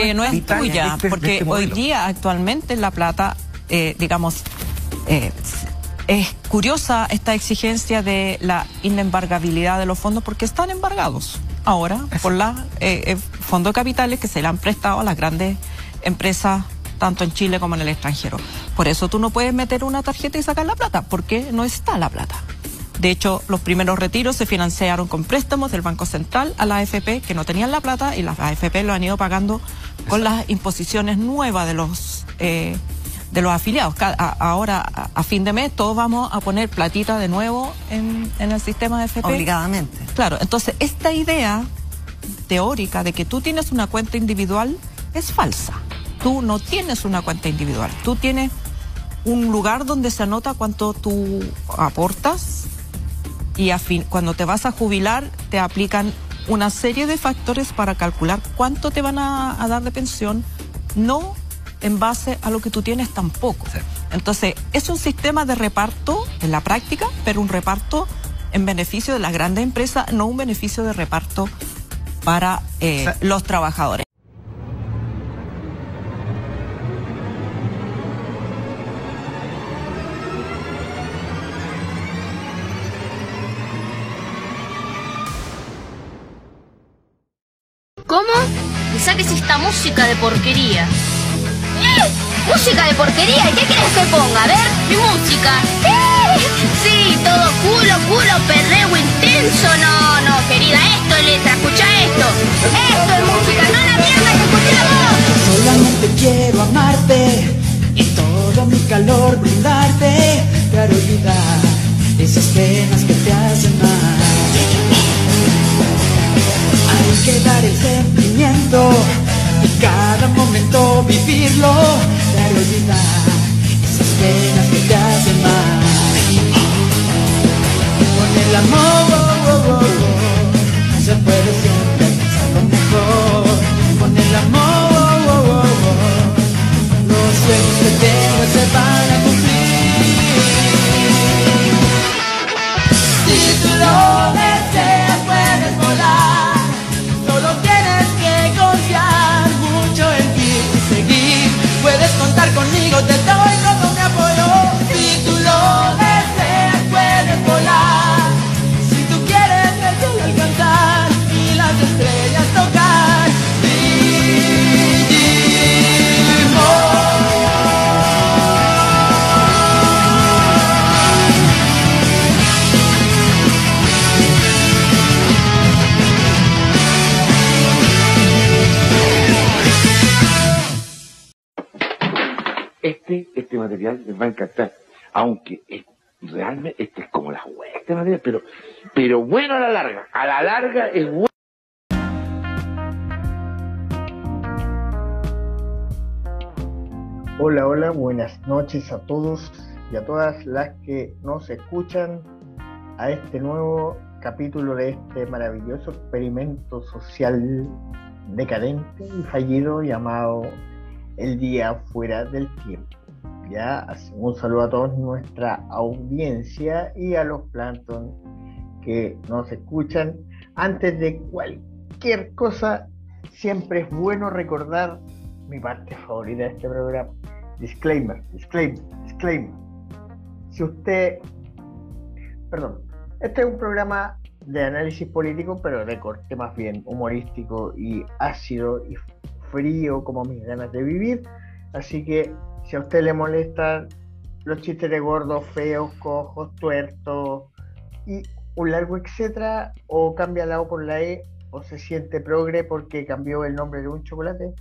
que no es, tuya, este- porque este hoy día actualmente La Plata, eh, digamos, eh, es curiosa esta exigencia de la inembargabilidad de los fondos porque están embargados ahora por la eh, fondos de capitales que se le han prestado a las grandes empresas tanto en Chile como en el extranjero. Por eso tú no puedes meter una tarjeta y sacar la plata, porque no está la plata. De hecho, los primeros retiros se financiaron con préstamos del Banco Central a la AFP que no tenían la plata y las AFP lo han ido pagando con las imposiciones nuevas de los eh, de los afiliados. ahora, a, fin de mes, todos vamos a poner platita de nuevo en, en el sistema de AFP. Obligadamente. Claro, entonces esta idea teórica de que tú tienes una cuenta individual es falsa. Tú no tienes una cuenta individual, tú tienes un lugar donde se anota cuánto tú aportas y a fin, cuando te vas a jubilar te aplican una serie de factores para calcular cuánto te van a, dar de pensión, no en base a lo que tú tienes tampoco. Entonces, es un sistema de reparto en la práctica, pero un reparto en beneficio de las grandes empresas, no un beneficio de reparto para eh, los trabajadores. Música de porquería. ¿Eh? ¿Música de porquería? ¿Y qué quieres que ponga? A ver, mi música. ¡Eh! Sí, todo culo, culo, perreo intenso. No, no, querida, esto es letra, escucha esto. Esto es música, no la mierda que escuchamos. Solamente quiero amarte y todo mi calor brindarte para olvidar esas penas que te hacen mal que dar el sentimiento cada momento vivirlo, dar olvidar esas penas que te hacen mal. Con el amor se puede siempre alcanzar lo mejor. Con el amor los sueños que tengo se van a les va a encantar. Aunque realmente este es como la hueá, este material, pero, pero bueno a la larga. A la larga es bueno. Hola, hola, buenas noches a todos y a todas las que nos escuchan a este nuevo capítulo de este maravilloso experimento social decadente y fallido llamado el día fuera del tiempo. Ya, un saludo a toda nuestra audiencia y a los plankton que nos escuchan. Antes de cualquier cosa, siempre es bueno recordar mi parte favorita de este programa. Disclaimer, disclaimer, disclaimer. Si usted, perdón, este es un programa de análisis político, pero de corte más bien humorístico y ácido y frío como mis ganas de vivir. Así que si a usted le molestan los chistes de gordos, feos, cojos, tuertos y un largo etcétera, o cambia la O por la E, o se siente progre porque cambió el nombre de un chocolate,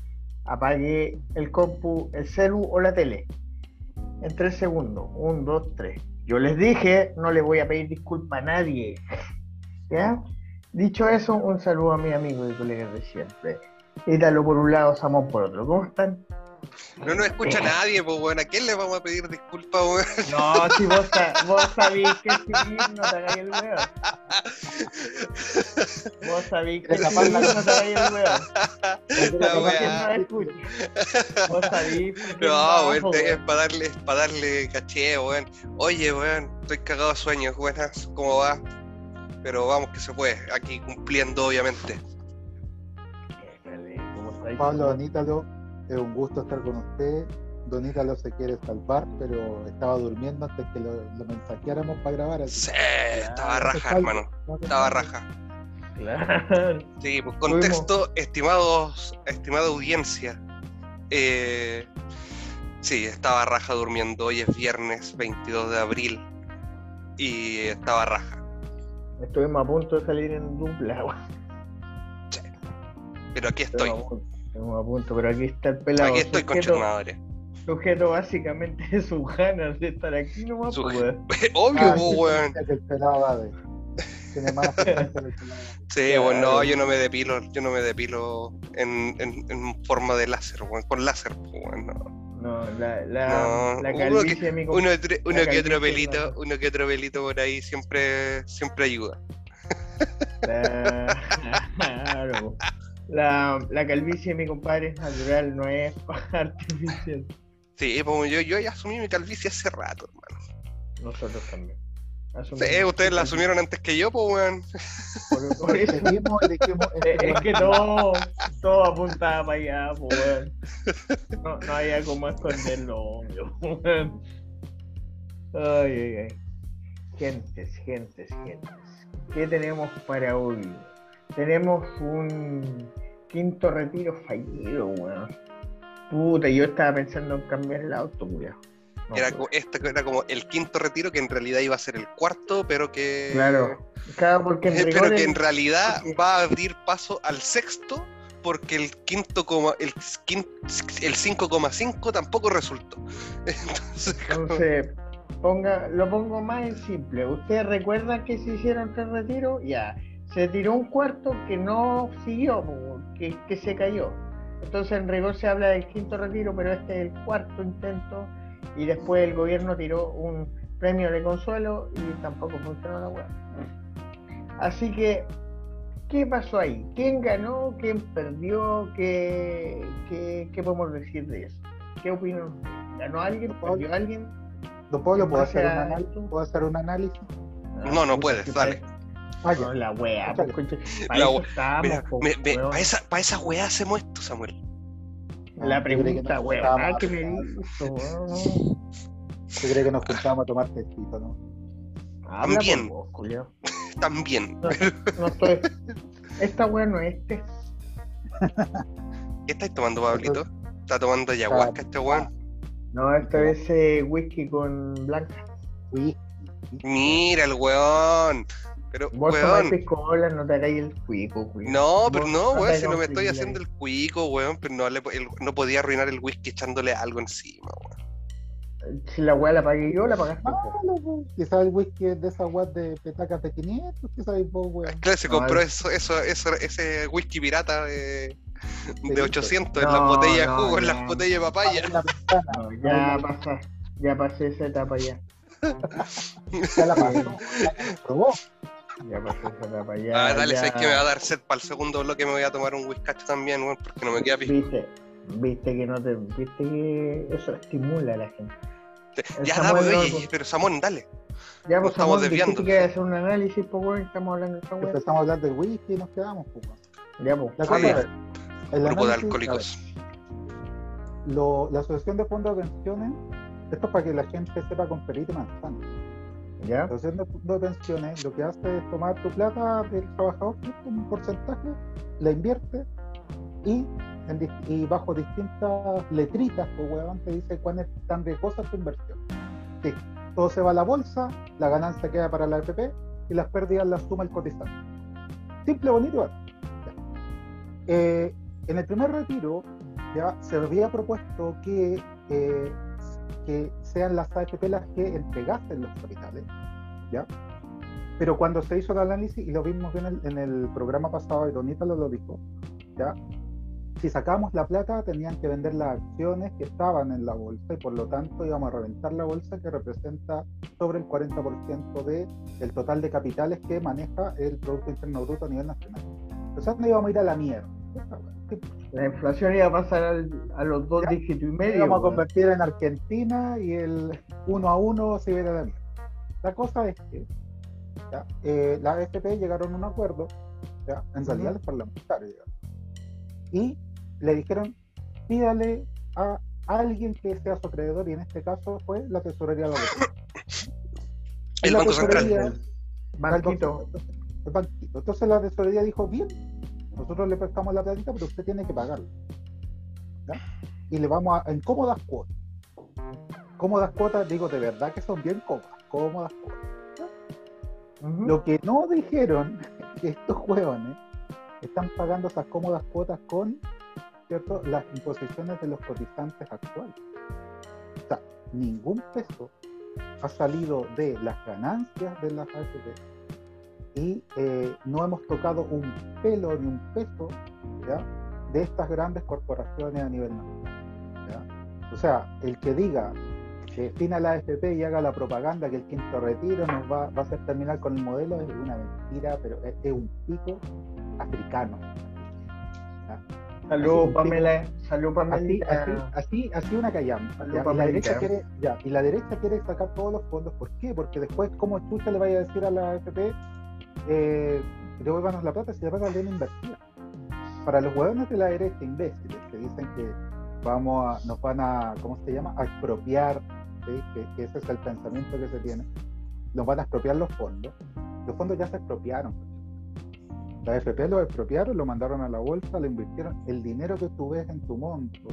apague el compu, el celu o la tele. En tres segundos. Un, dos, tres. Yo les dije, no le voy a pedir disculpa a nadie. Dicho eso, un saludo a mi amigo y colega de siempre. Ítalo por un lado, Samón por otro. ¿Cómo están? No nos escucha eh. nadie, pues bueno, ¿a quién le vamos a pedir disculpas, weón? No, si vos, vos sabís que si no te hagáis el weón. Vos sabís que capaz no te hagáis el weón. No, weón. Vos sabís. No, weón, es para darle, es para darle caché, weón. Oye, weón, estoy cagado de sueños, buenas, ¿cómo va? Pero vamos que se puede, aquí cumpliendo, obviamente Pablo Donítalo, es un gusto estar con usted. Donítalo se quiere salvar, pero estaba durmiendo antes que lo, mensajeáramos para grabar. Sí, estaba raja, hermano. Estaba raja. Claro. Sí, pues contexto, estimados, estimada audiencia. Eh, sí, estaba raja durmiendo. Hoy es viernes 22 de abril y estaba raja. Estuvimos a punto de salir en dupla, Sí. Pero aquí estoy. Estuvimos a punto, pero aquí está el pelado. Aquí estoy con Chermadores. Sujeto básicamente de sus ganas de estar aquí nomás, Suje... pues, Obvio, ah, weón. El pelado, Tiene más Sí, bueno, no, yo no me depilo, yo no me depilo en, en, en forma de láser, weón, con láser, weón, no. No, la, la, la calvicie uno que, mi uno, uno que otro pelito, uno que otro pelito por ahí siempre, siempre ayuda. Claro. La, la calvicie de mi compadre es natural, no es artificial. Sí, pues yo, yo ya asumí mi calvicie hace rato, hermano. Nosotros también. Sí, ustedes la asumieron antes que yo, pues, weón. Por, eso es, que todo, todo apuntaba para allá, pues, weón. No, no había como esconderlo, weón. Ay, ay, ay. Gentes, gentes, gentes. ¿Qué tenemos para hoy? Tenemos un quinto retiro fallido, weón. Puta, yo estaba pensando en cambiar el auto, weón era, este era como el quinto retiro que en realidad iba a ser el cuarto, pero que. Claro, claro porque en Pero que en realidad va a abrir paso al sexto porque el quinto como el, el 5,5 tampoco resultó. Entonces, ponga, lo pongo más en simple. ¿Ustedes recuerdan que se hicieron tres retiros? Ya. Se tiró un cuarto que no siguió, que, que se cayó. Entonces en rigor se habla del quinto retiro, pero este es el cuarto intento y después el gobierno tiró un premio de consuelo y tampoco funcionó la web. Así que, ¿qué pasó ahí? ¿Quién ganó? ¿Quién perdió? ¿Qué, qué, podemos decir de eso? ¿Qué opinan? ¿Ganó alguien? ¿Perdió alguien? ¿Don Pablo puedo hacer, un análisis? ¿puedo hacer un análisis? no, no puedes, dale. No, la wea, pues, para esa, wea hacemos esto, Samuel. La pregunta, weón. Ah, que me hizo, ¿Tú crees que nos juntamos a tomar tecito, no? También. También. No, estoy. Esta weón no es test. ¿Qué estáis tomando, Pablito? ¿Está tomando ayahuasca este weón? No, esto es eh, whisky con blanca. Mira el weón. Pero, Vos weón. cola, no te hagáis el cuico, weón. No, pero no, weón, si no me estoy haciendo el cuico, weón, pero no, le, no podía arruinar el whisky echándole algo encima, weón. Si la weá la pagué yo, la pagaste tú. Quizás el whisky es de esa weá de petacas de 500, ¿qué sabéis vos, weón? Claro, se compró eso, eso, eso, ese whisky pirata de, de 800 en las botellas de jugo, en las botellas de papaya. ya pasé, ya pasé esa etapa ya. ya la pasó, probó. Ya esa etapa ya. Ah, dale, sabes que me va a dar sed para el segundo bloque, me voy a tomar un whisky también, weón, porque no me queda pisco. Viste, viste que no te, viste que eso estimula a la gente. Ya, dale, oye, pero Samón, dale. Ya, pues, estamos desviando. que hacer un análisis, pues, weón, estamos hablando de esta weón. Estamos hablando del whisky y nos quedamos, pues, Ya, pues. La cosa el grupo de alcohólicos. lo, la Asociación de Fondos de Pensiones, esto es para que la gente sepa con perito manzana ¿Ya? Pensiones lo que hace es tomar tu plata del trabajador, un porcentaje, la invierte y, y bajo distintas letritas, o pues, huevón, te dice cuán es tan riesgosa tu inversión. Todo se va a la bolsa, la ganancia queda para la AFP y las pérdidas las suma el cotizante. Simple, bonito eh, en el primer retiro ya se había propuesto que, eh, que sean las AFP las que entregasen los capitales, ¿ya? Pero cuando se hizo el análisis, y lo vimos bien en el, programa pasado, y Donita lo, dijo, ¿ya? Si sacamos la plata, tenían que vender las acciones que estaban en la bolsa y por lo tanto íbamos a reventar la bolsa que representa sobre el 40% del el total de capitales que maneja el Producto Interno Bruto a nivel nacional. Entonces no íbamos a ir a la mierda. La inflación iba a pasar a los dos dígitos y medio. Vamos a convertir en Argentina y el uno a uno se a la mierda. La cosa es que eh, la AFP llegaron a un acuerdo, en realidad los parlamentarios Y le dijeron, pídale a alguien que sea su acreedor, y en este caso fue la tesorería de la El Banco Central. Banquito. El banquito. Entonces la tesorería dijo, bien, nosotros le prestamos la platita, pero usted tiene que pagarla. Y le vamos a, en cómodas cuotas. Cómodas cuotas, digo, de verdad que son bien cómodas, cómodas cuotas. Lo que no dijeron que estos hueones están pagando esas cómodas cuotas con ¿cierto? las imposiciones de los cotizantes actuales. O sea, ningún peso ha salido de las ganancias de las AFP y eh, no hemos tocado un pelo ni un peso de estas grandes corporaciones a nivel nacional. O sea, el que diga que fina la AFP y haga la propaganda que el quinto retiro nos va, va a hacer terminar con el modelo es una mentira, pero es, un pico africano. Salud, Pamela. Salud, Pamela. Así, así, así, una callamos. Y la, derecha quiere, ya, y la derecha quiere sacar todos los fondos. ¿Por qué? Porque después, ¿cómo chucha le vaya a decir a la AFP eh, devuélvanos la plata si la plata la tienen? Para los huevones de la derecha imbéciles que dicen que vamos a, nos van a, ¿cómo se llama? A expropiar que, ese es el pensamiento que se tiene, nos van a expropiar los fondos. Los fondos ya se expropiaron. La FP lo expropiaron, lo mandaron a la bolsa, lo invirtieron. El dinero que tú ves en tu monto,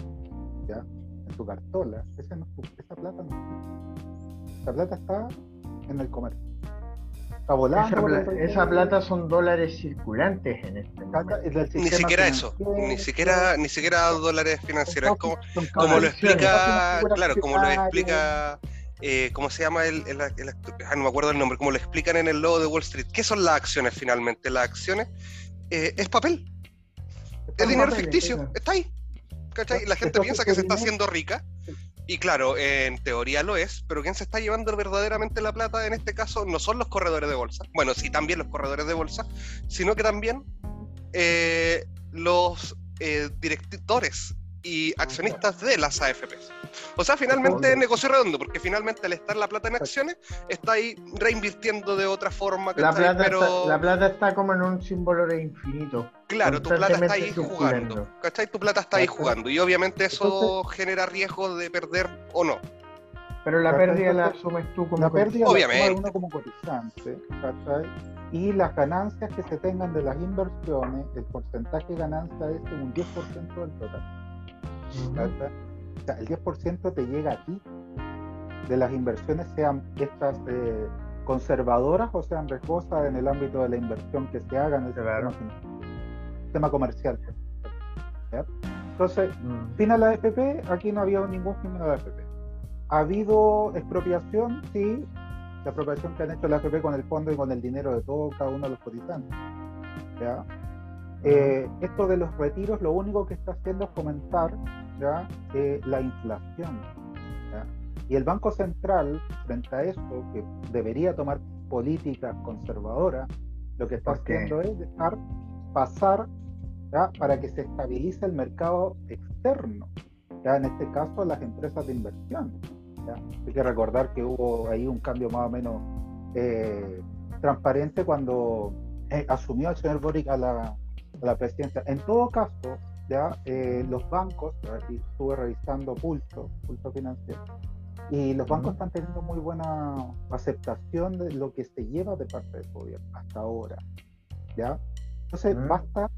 ¿ya? en tu cartola, esa plata no Esa plata está en el comercio. Está volando. Esa, plata son dólares circulantes en este momento. Ni siquiera eso, ni siquiera, ni siquiera dólares financieros. Como, como lo explica, claro, como lo explica eh, ¿cómo se llama el, ah, no me acuerdo el nombre, como lo explican en el logo de Wall Street. ¿Qué son las acciones finalmente? Las acciones eh, es papel. Es dinero ficticio, está ahí. ¿cachai? La gente piensa que se está haciendo rica. Y claro, en teoría lo es, pero quien se está llevando verdaderamente la plata en este caso no son los corredores de bolsa. Bueno, sí, también los corredores de bolsa, sino que también eh, los directores y accionistas de las AFPs. O sea, finalmente negocio redondo, porque finalmente al estar la plata en acciones, está ahí reinvirtiendo de otra forma. La plata, está, la plata está como en un símbolo de infinito. Claro, tu plata está ahí jugando. ¿Cachai? Tu plata está ahí jugando. Y obviamente eso genera riesgo de perder o no. Pero la pérdida la asumes tú como La pérdida obviamente. La uno como cotizante, ¿cachai? Y las ganancias que se tengan de las inversiones, el porcentaje de ganancia es un 10% del total el 10% te llega a ti de las inversiones, sean estas eh, conservadoras o sean riesgosas en el ámbito de la inversión que se haga en el sistema, comercial. Entonces, mm. fin a la AFP, aquí no ha habido ningún fin a la AFP. ¿Ha habido expropiación? Sí, la expropiación que han hecho la AFP con el fondo y con el dinero de todo cada uno de los cotizantes. ¿ya? Eh, esto de los retiros lo único que está haciendo es fomentar ¿ya? Eh, la inflación. Y el Banco Central, frente a esto, que debería tomar políticas conservadoras, lo que está haciendo es dejar pasar para que se estabilice el mercado externo. ¿ya? En este caso, las empresas de inversión. Hay que recordar que hubo ahí un cambio más o menos eh, transparente cuando asumió el señor Boric a la, la presidencia. En todo caso, ya eh, los bancos, aquí estuve revisando Pulso, Pulso Financiero, y los bancos están teniendo muy buena aceptación de lo que se lleva de parte del gobierno hasta ahora. ¿ya? Entonces, basta.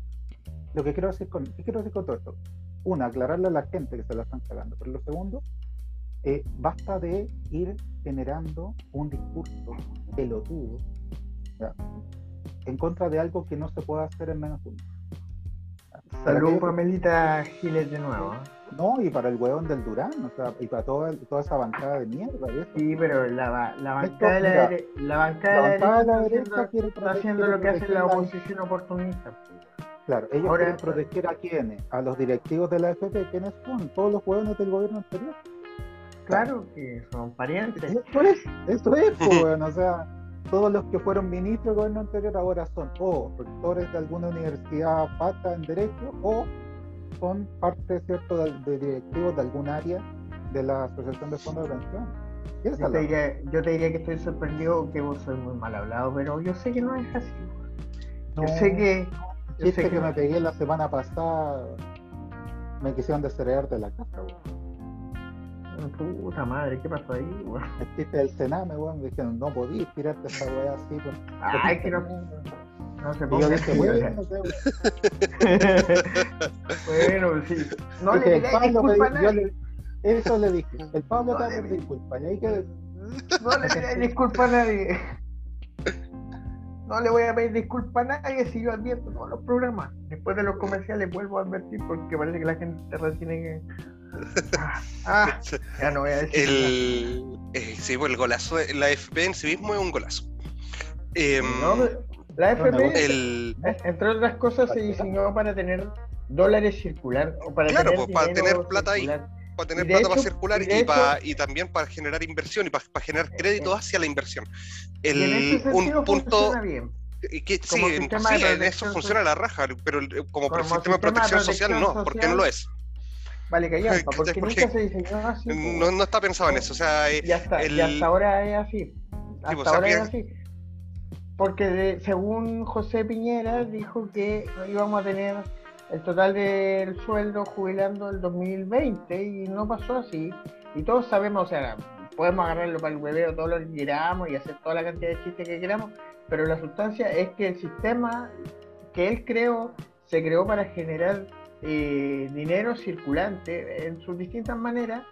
Lo que quiero decir con, ¿qué quiero decir con todo esto? Una, aclararle a la gente que se la están cagando. Pero lo segundo, eh, basta de ir generando un discurso pelotudo ¿ya? en contra de algo que no se puede hacer en menos de un Salud, Pamelita Giles de nuevo. No, y para el hueón del Durán, o sea, y para toda, toda esa bancada de mierda. Sí, pero la, la bancada de la, la, bancada de la, derecha está haciendo lo que hace la oposición oportunista. Claro, ellos quieren proteger a quiénes, a los directivos de la FP, ¿quiénes son? Todos los hueones del gobierno anterior. Claro, que son parientes. Esto es, esto es, pues, bueno, o sea todos los que fueron ministros del gobierno anterior ahora son o rectores de alguna universidad pata en derecho o son parte cierto de, directivos de algún área de la Asociación de Fondos de Pensión. Yo te, diría, yo te, diría, que estoy sorprendido que vos sois muy mal hablado, pero yo sé que no es así. yo sé que. Yo sé que, me pegué la semana pasada. me quisieron desheredar de la casa, weón. Puta madre, ¿qué pasó ahí, weón? El chiste del Sename, weón, me dijeron, no podías tirarte esa weá así, pues. Ay, que no. No se ponga dije, bueno, no sé, Bueno, sí. No le digáis disculpa a nadie. Eso le dije. El Pablo No te va a le pedir di- disculpas. Y ahí que No le pidáis disculpa a nadie. No le voy a pedir disculpa a nadie si yo advierto todos los programas. Después de los comerciales vuelvo a advertir porque parece que la gente retiene que. Ah, ah, ya no voy a decir. El, eh, sí, pues el golazo, la FP en sí mismo es un golazo. Nada. No, la No, no, FP, el, eh, entre otras cosas, se diseñó para tener dólares circular. O para Claro, tener pues, para tener plata ahí. para tener plata para circular y también para generar inversión y para, generar crédito eh, hacia la inversión. El, un punto bien. que, sí, en, sí, eso funciona la raja, pero el- como, Como sistema de protección social no, porque no lo es. Vale, callampa, ¿Cachai? porque Porque nunca se diseñó así. No, no está pensado en eso, o sea, eh, y, hasta, el- y hasta ahora es así. Hasta pues, o sea, ahora es así. Porque de- según José Piñera dijo que íbamos a tener el total del sueldo jubilando el 2020 y no pasó así. Y todos sabemos, o sea, podemos agarrarlo para el hueveo todo lo que queramos y hacer toda la cantidad de chistes que queramos, pero la sustancia es que el sistema que él creó se creó para generar eh, dinero circulante en sus distintas maneras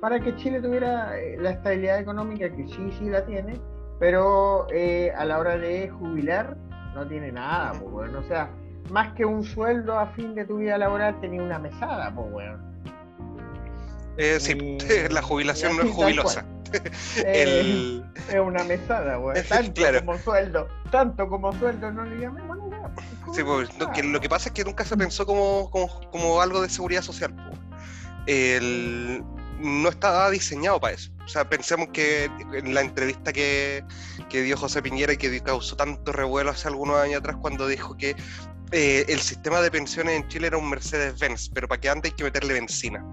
para que Chile tuviera eh, la estabilidad económica que sí, sí la tiene, pero eh, a la hora de jubilar no tiene nada, pues, weón. O sea, más que un sueldo a fin de tu vida laboral tenía una mesada, pues, weón. eh, sí, Y- la jubilación no es jubilosa. Eh, El, Es una mesada, weón. Tanto Claro. como sueldo, tanto como sueldo no le llamemos sí, pues, lo, que, lo que pasa es que nunca se pensó como, como, como algo de seguridad social. El, no estaba diseñado para eso. O sea, pensemos que en la entrevista que, que dio José Piñera y que causó tanto revuelo hace algunos años atrás cuando dijo que eh, el sistema de pensiones en Chile era un Mercedes-Benz, pero para que ande hay que meterle benzina.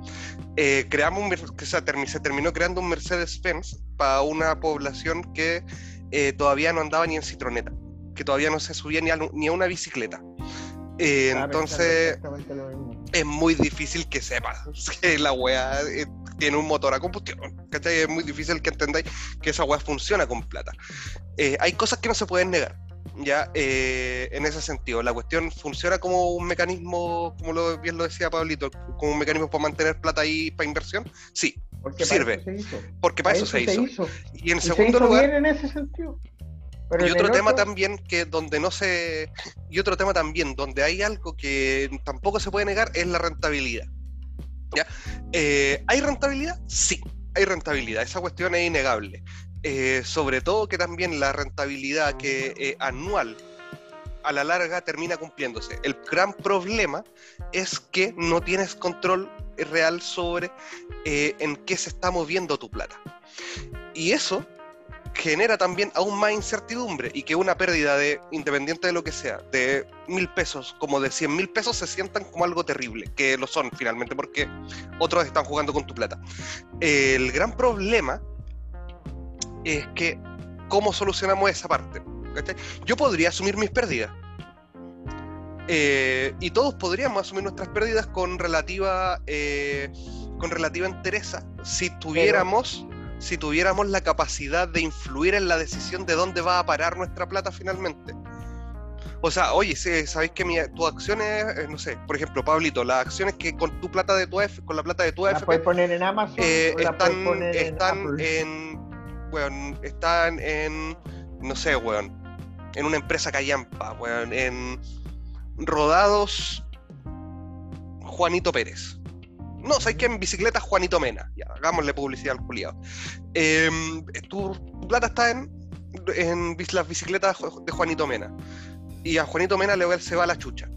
Eh, creamos un, o sea, termi- se terminó creando un Mercedes-Benz para una población que eh, todavía no andaba ni en citroneta, que todavía no se subía ni a, ni a una bicicleta. Eh, entonces es muy difícil que sepas que la weá eh, tiene un motor a combustión. ¿cachai? Es muy difícil que entendáis que esa weá funciona con plata. Eh, hay cosas que no se pueden negar. Ya, en ese sentido, la cuestión funciona como un mecanismo, como lo, bien lo decía Pablito, como un mecanismo para mantener plata ahí para inversión. Sí, Porque sirve. Para eso se hizo. porque para eso, se, hizo. hizo. Y en Y se segundo hizo lugar, bien en ese sentido. Pero y otro tema otro- también que donde no se y otro tema también donde hay algo que tampoco se puede negar es la rentabilidad ¿Ya? Eh, hay rentabilidad sí hay rentabilidad esa cuestión es innegable. Eh, sobre todo que también la rentabilidad que eh, anual a la larga termina cumpliéndose. El gran problema es que no tienes control real sobre en qué se está moviendo tu plata. Y eso genera también aún más incertidumbre y que una pérdida de, independiente de lo que sea, de mil pesos, como de cien mil pesos, se sientan como algo terrible, que lo son finalmente, porque otros están jugando con tu plata. El gran problema es que, ¿cómo solucionamos esa parte? ¿Cachai? Yo podría asumir mis pérdidas. Eh, y todos podríamos asumir nuestras pérdidas con relativa eh, con relativa entereza si tuviéramos si tuviéramos la capacidad de influir en la decisión de dónde va a parar nuestra plata finalmente. O sea, oye, si sabéis que mi, tus acciones, eh, no sé, por ejemplo, Pablito, las acciones que con tu plata de tu AF, con la plata de tu La AFP, puedes poner en Amazon eh, o la puedes están, poner en están Apple. en, weón, están en, no sé, weón, en una empresa callampa, weón, en rodados Juanito Pérez. No, sabes que en bicicleta Juanito Mena. Ya, hagámosle publicidad al culiado. Em, tu, tu plata está en, en las bicicletas de Juanito Mena. Y a Juanito Mena le va- se va la chucha.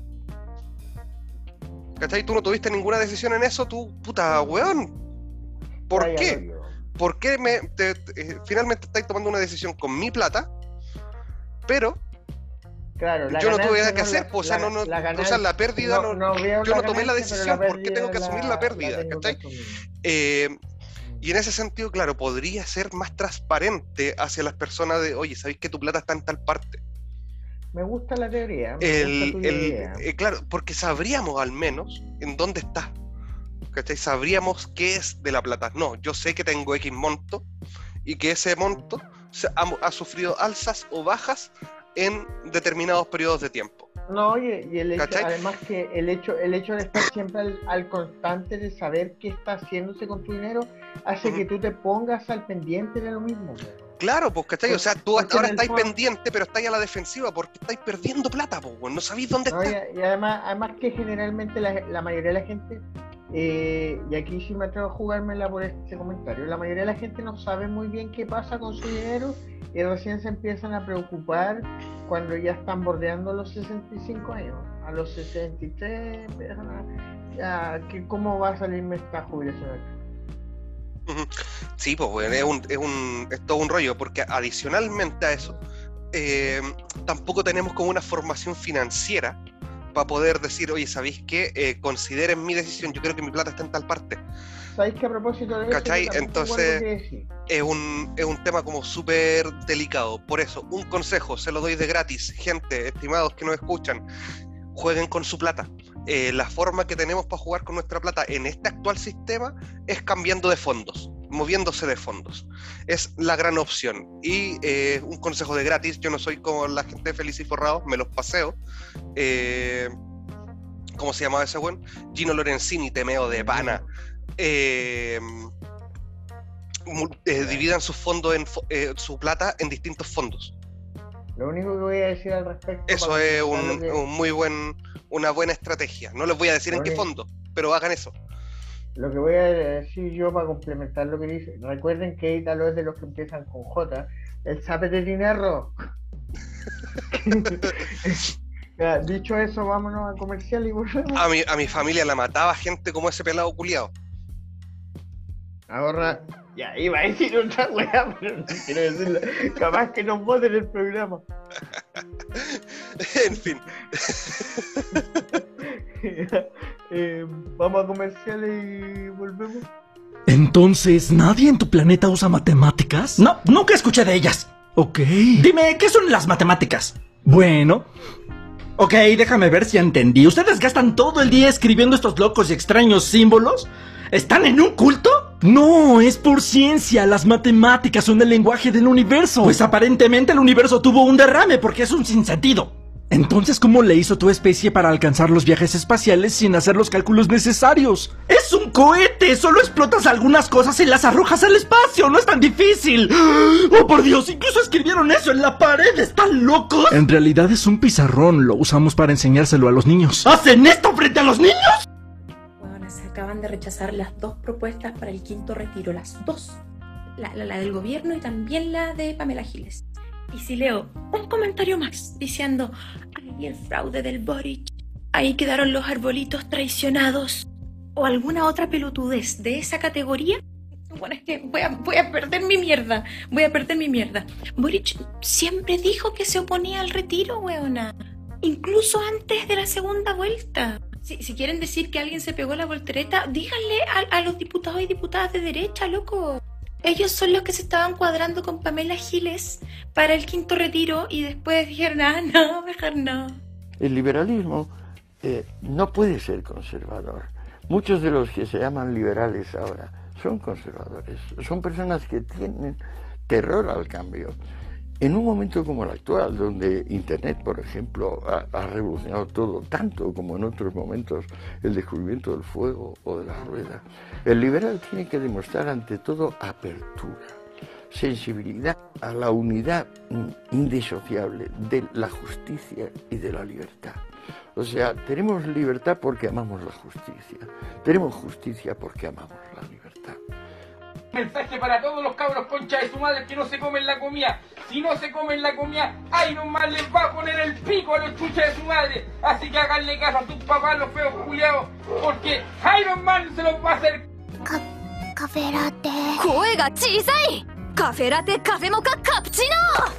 ¿Cachai? Tú no tuviste ninguna decisión en eso, tú, puta, weón. ¿Por qué? ¿Por qué me, te- te- eh, finalmente estáis tomando una decisión con mi plata? Pero Claro, la yo no tuve ganancia nada que no hacer, la- pues, o sea, la- no, no, la o sea, ganancia- la pérdida no, no yo la no tomé la ganancia, decisión porque pérdida tengo que la- asumir la pérdida, ¿cachai? Eh, y en ese sentido, claro, podría ser más transparente hacia las personas de, oye, ¿sabéis que tu plata está en tal parte? Me gusta la teoría. El, gusta el- eh, claro, porque sabríamos al menos en dónde está. ¿cachai? Sabríamos qué es de la plata. No, yo sé que tengo X monto y que ese monto ha, sufrido alzas o bajas en determinados periodos de tiempo. No, y, el hecho, además que el hecho, el hecho de estar siempre al, constante de saber qué está haciéndose con tu dinero hace que tú te pongas al pendiente de lo mismo. Claro, pues, ¿cachai? O sea, tú ahora estáis pendiente, pero estáis a la defensiva porque estáis perdiendo plata, pues, no sabéis dónde está. Y, además, además que generalmente la, mayoría de la gente, eh, y aquí sí me atrevo a jugármela por este comentario, la mayoría de la gente no sabe muy bien qué pasa con su dinero y recién se empiezan a preocupar cuando ya están bordeando los 65 años. A los 63 empiezan que cómo va a salirme esta jubilación Sí, pues es, un, es, un, es todo un rollo, porque adicionalmente a eso, eh, tampoco tenemos como una formación financiera para poder decir, oye, ¿sabéis qué? Eh, consideren mi decisión, yo creo que mi plata está en tal parte. ¿Sabéis que a propósito de ¿Cachai? Entonces, es un, es un tema como súper delicado. Por eso, un consejo, se lo doy de gratis, gente, estimados que nos escuchan, jueguen con su plata. Eh, la forma que tenemos para jugar con nuestra plata en este actual sistema es cambiando de fondos, moviéndose de fondos. Es la gran opción. Y eh, un consejo de gratis, yo no soy como la gente feliz y forrado, me los paseo. Eh, ¿Cómo se llamaba ese buen? Gino Lorenzini, temeo de pana. dividan su fondo en su plata en distintos fondos. Lo único que voy a decir al respecto. Eso es un, muy buen, una buena estrategia. No les voy a decir en qué fondo, pero hagan eso. Lo que voy a decir yo para complementar lo que dice, recuerden que Italo es de los que empiezan con J. El sape de dinero. dicho eso, vámonos a comercial y volvemos. A mi, a mi familia la mataba gente como ese pelado culiado. Ahora, ya iba a decir otra weá, pero no quiero decirlo. Capaz que nos voten el programa. en fin. Eh, vamos a comerciales y volvemos. Entonces, ¿nadie en tu planeta usa matemáticas? No, nunca escuché de ellas. Ok. Dime, ¿qué son las matemáticas? Bueno. Ok, déjame ver si entendí. ¿Ustedes gastan todo el día escribiendo estos locos y extraños símbolos? ¿Están en un culto? No, es por ciencia. Las matemáticas son el lenguaje del universo. Pues aparentemente el universo tuvo un derrame porque es un sinsentido. Entonces, ¿cómo le hizo tu especie para alcanzar los viajes espaciales sin hacer los cálculos necesarios? ¡Es un cohete! Solo explotas algunas cosas y las arrojas al espacio. No es tan difícil. ¡Oh, por Dios! Incluso escribieron eso en la pared. ¿Están locos? En realidad es un pizarrón. Lo usamos para enseñárselo a los niños. ¿Hacen esto frente a los niños? acaban de rechazar las dos propuestas para el quinto retiro, las dos. La, del gobierno y también la de Pamela Giles. Y si leo un comentario más diciendo, ay, el fraude del Boric, ahí quedaron los arbolitos traicionados, o alguna otra pelotudez de esa categoría, bueno, es que voy a, voy a perder mi mierda, voy a perder mi mierda. Boric siempre dijo que se oponía al retiro, weona, incluso antes de la segunda vuelta. Si, quieren decir que alguien se pegó la voltereta, díganle a, los diputados y diputadas de derecha, loco. Ellos son los que se estaban cuadrando con Pamela Giles para el quinto retiro y después dijeron, ah, no, mejor no. El liberalismo eh, no puede ser conservador. Muchos de los que se llaman liberales ahora son conservadores. Son personas que tienen terror al cambio. En un momento como el actual, donde Internet, por ejemplo, ha, revolucionado todo, tanto como en otros momentos el descubrimiento del fuego o de la rueda, el liberal tiene que demostrar ante todo apertura, sensibilidad a la unidad indisociable de la justicia y de la libertad. O sea, tenemos libertad porque amamos la justicia, tenemos justicia porque amamos la libertad mensaje para todos los cabros concha de su madre que no se comen la comida. Si no se comen la comida, ahí nomás les va a poner el pico a los chuchas de su madre. Así que háganle caso a tus papás, los feos culiados, porque Iron Man se los va a hacer. Ca caferate. ¡Juega, chisai! ¡Caferate, café moca, cappuccino!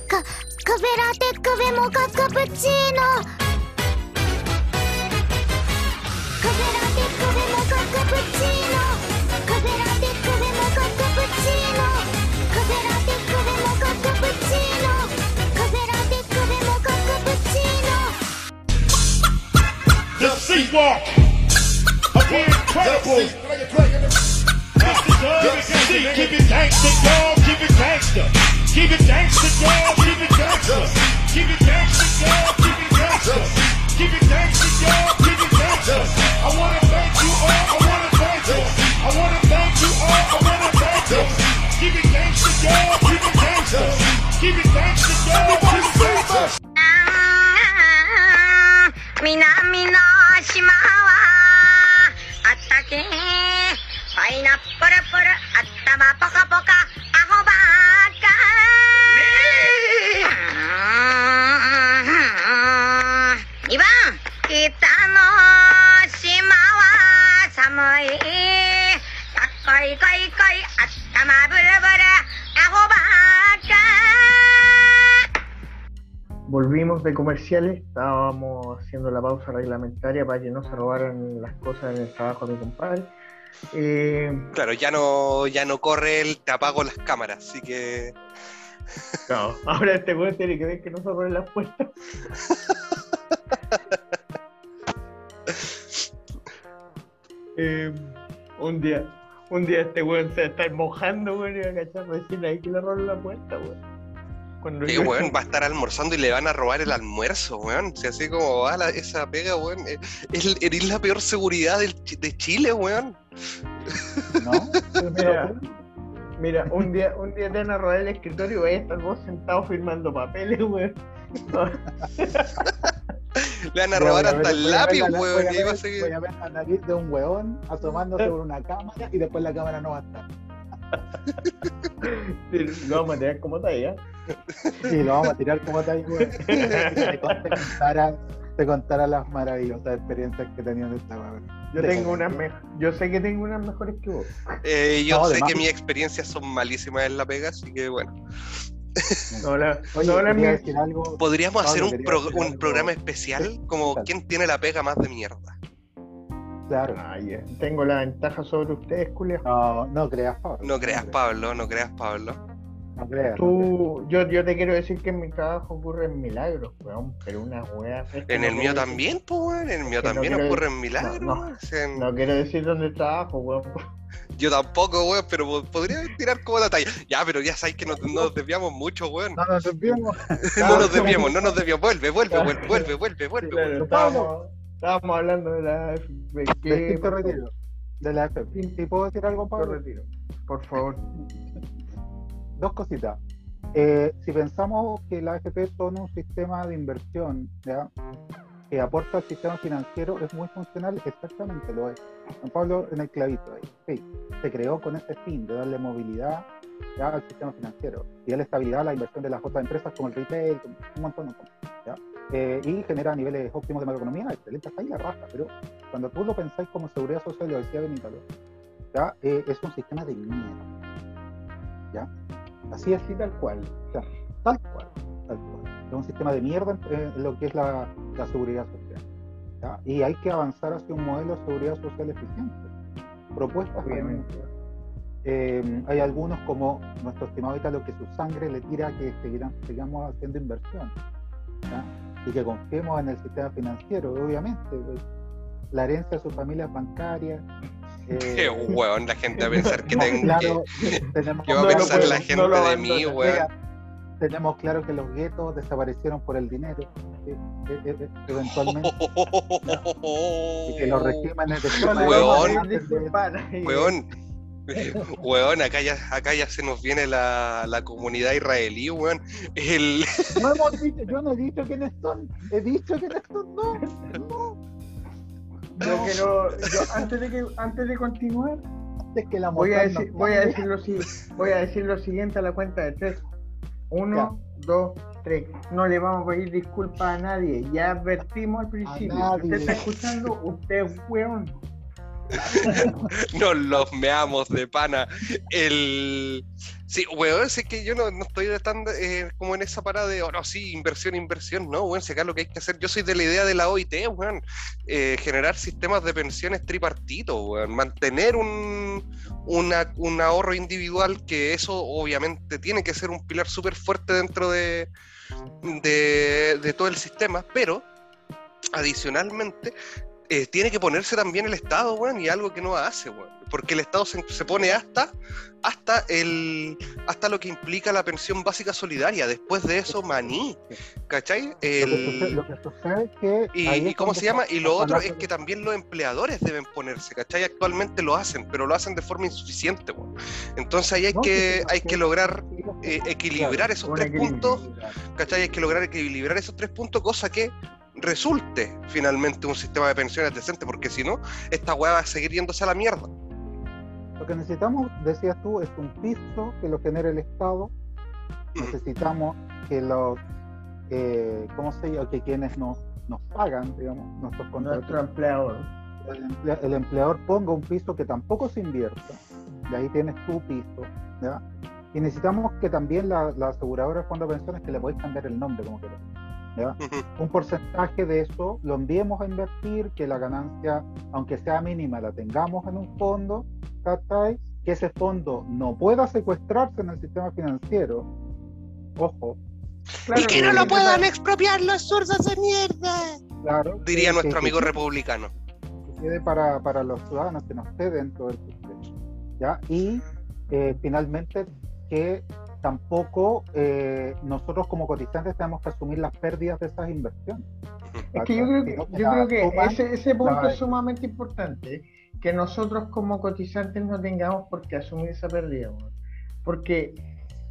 Ca ¡Caferate, café moca, cappuccino! The Seawalk of incredible. Keep it gangsta, dog. Keep it gangsta. Keep it gangsta, dog. Keep it gangsta. Keep it gangsta, dog. Keep it gangsta. Keep it gangsta, dog. Keep it gangsta. I wanna 島はあったけパイナップルプル頭ポカポカアホばっか2番北の島は寒い。かっこいいこいこい頭ブルブル Volvimos de comerciales, estábamos haciendo la pausa reglamentaria para que no se robaran las cosas en el trabajo de mi compadre. Eh, Claro, ya no, ya no corre el te apago las cámaras, así que. no, ahora este weón tiene que ver que no se roben las puertas. Eh, un día, un día este weón se está mojando, weón, y va a cachar recién ahí que le roban la puerta, weón. Cuando Que yo- weón va a estar almorzando y le van a robar el almuerzo, weón. Si así como va la- esa pega, weón. eh, Es, eres la peor seguridad del de Chile, weón. Mira, mira, un día, un día te van a robar el escritorio y vais a estar vos sentado firmando papeles, weón. Le van a robar ver- hasta el lápiz, la- voy weón. a Y va a ver- seguir. Voy a ver la nariz de un weón asomándose por una cámara y después la cámara no va a estar. Lo vamos a tirar como talla. Y lo vamos a tirar como tal, weón. Te contara, te contara las maravillosas experiencias que tenía en esta weón. Yo Te tengo unas yo sé que tengo unas mejores que vos. Eh, yo No, sé que mis experiencias son malísimas en la pega, así que bueno. No, la, Oye, no, la. Podríamos Pablo, hacer un, pro- decir un algo. programa especial como quién tiene la pega más de mierda. Claro. Ah. Tengo la ventaja sobre ustedes, Julia. No, no creas, Pablo. No creas, Pablo, no creas, Pablo. No creas. no creas. Tú, yo, yo te quiero decir que en mi trabajo ocurren milagros, weón, pero una que En el mío también, pues, weón. En el mío también ocurren milagros. no, en- quiero decir dónde trabajo, weón. Yo tampoco, weón, pero po- podría tirar como la talla. Ya, pero ya sabéis que nos, nos desviamos mucho, weón. No nos desviamos. No nos desviamos, no nos desviamos. Vuelve, vuelve, vuelve, vuelve, vuelve, vuelve. Claro, vuelve. Estábamos, hablando de la Del FP. quinto retiro. De la FP. ¿Y puedo decir algo, Pablo? retiro. Por favor. Dos cositas. Eh, si pensamos que la AFP son un sistema de inversión ¿ya? que aporta al sistema financiero, es muy funcional, exactamente lo es. Juan Pablo en el clavito ahí. Sí, se creó con ese fin de darle movilidad ¿ya? al sistema financiero y darle estabilidad a la inversión de las otras empresas como el retail, como un montón de cosas. ¿ya? Eh, y genera niveles óptimos de macroeconomía, excelente, hasta ahí la raja, pero cuando tú lo pensáis como seguridad social, lo decía Benito, ¿ya? Eh, es un sistema de mierda. ¿ya? Así es, Así tal cual. tal cual, tal cual. Es un sistema de mierda en lo que es la, la seguridad social. ¿ya? Y hay que avanzar hacia un modelo de seguridad social eficiente. Propuestas Obviamente. Eh, hay algunos como nuestro estimado Italo que su sangre le tira a que seguirán- sigamos haciendo inversión ¿ya? Y que confiemos en el sistema financiero, obviamente. pues, la herencia de sus familias bancarias. eh, Qué weón, la gente va a pensar que tengo claro, que. tenemos ¿Qué va a No pensar puedo, la gente de mí, tenemos claro que los guetos desaparecieron por el dinero, eh, eh, eh, eh, eventualmente, y que los regímenes de Weón. acá ya, acá ya se nos viene la, la comunidad israelí, weón. El, No hemos dicho, yo no he dicho quiénes son, he dicho quiénes son, no, no. Yo quiero, yo, antes de que, antes de continuar, Es que la voy a decir, no voy a decir lo voy a decir lo siguiente a la cuenta de tres. Uno, dos, tres. No le vamos a pedir disculpas a nadie. Ya advertimos al principio. Usted está escuchando, usted es weón. nos los meamos de pana. El. Sí, weón, sí que yo no, estoy tan eh, como en esa parada de, oh, no, sí, inversión, inversión, no, weón, si acá lo que hay que hacer, yo soy de la idea de la OIT, weón, eh, generar sistemas de pensiones tripartitos, weón, mantener un, un ahorro individual, que eso obviamente tiene que ser un pilar súper fuerte dentro de, de, de todo el sistema, pero adicionalmente eh, tiene que ponerse también el Estado, weón, y algo que no hace, weón. Porque el Estado se, se, pone hasta, hasta, el, hasta lo que implica la pensión básica solidaria. Después de eso, maní. ¿Cachai? El... Lo que sucede, es que. Y, y ¿cómo se llama? Y lo otro es que también los empleadores deben ponerse, ¿cachai? Actualmente lo hacen, pero lo hacen de forma insuficiente, weón. Entonces ahí hay, que, hay que lograr eh, equilibrar esos tres puntos, ¿cachai? Hay que lograr equilibrar esos tres puntos, cosa que resulte finalmente un sistema de pensiones decente, porque si no, esta weá va a seguir yéndose a la mierda. Lo que necesitamos, decías tú, es un piso que lo genere el Estado. Necesitamos que los, eh, ¿cómo se llama? Que quienes nos, nos pagan, digamos, nuestros contratos. Nuestro empleador. El, emplea, el, empleador ponga un piso que tampoco se invierta. Y ahí tienes tu piso. ¿ya? Y necesitamos que también la, la aseguradora de fondo de pensiones, que le podéis cambiar el nombre como quieras. ¿Ya? Un porcentaje de eso lo enviemos a invertir, que la ganancia, aunque sea mínima, la tengamos en un fondo, ¿cachai? que ese fondo no pueda secuestrarse en el sistema financiero. Ojo. Claro, y que no lo puedan expropiar los zurdos de mierda. Claro. Diría que, nuestro que, amigo que, republicano. Que quede para, para los ciudadanos, que no esté dentro del sistema. ¿ya? Y eh, finalmente que tampoco eh, nosotros como cotizantes tenemos que asumir las pérdidas de esas inversiones. Es que yo creo que, yo creo que ese, ese punto es sumamente importante, que nosotros como cotizantes no tengamos por qué asumir esa pérdida, porque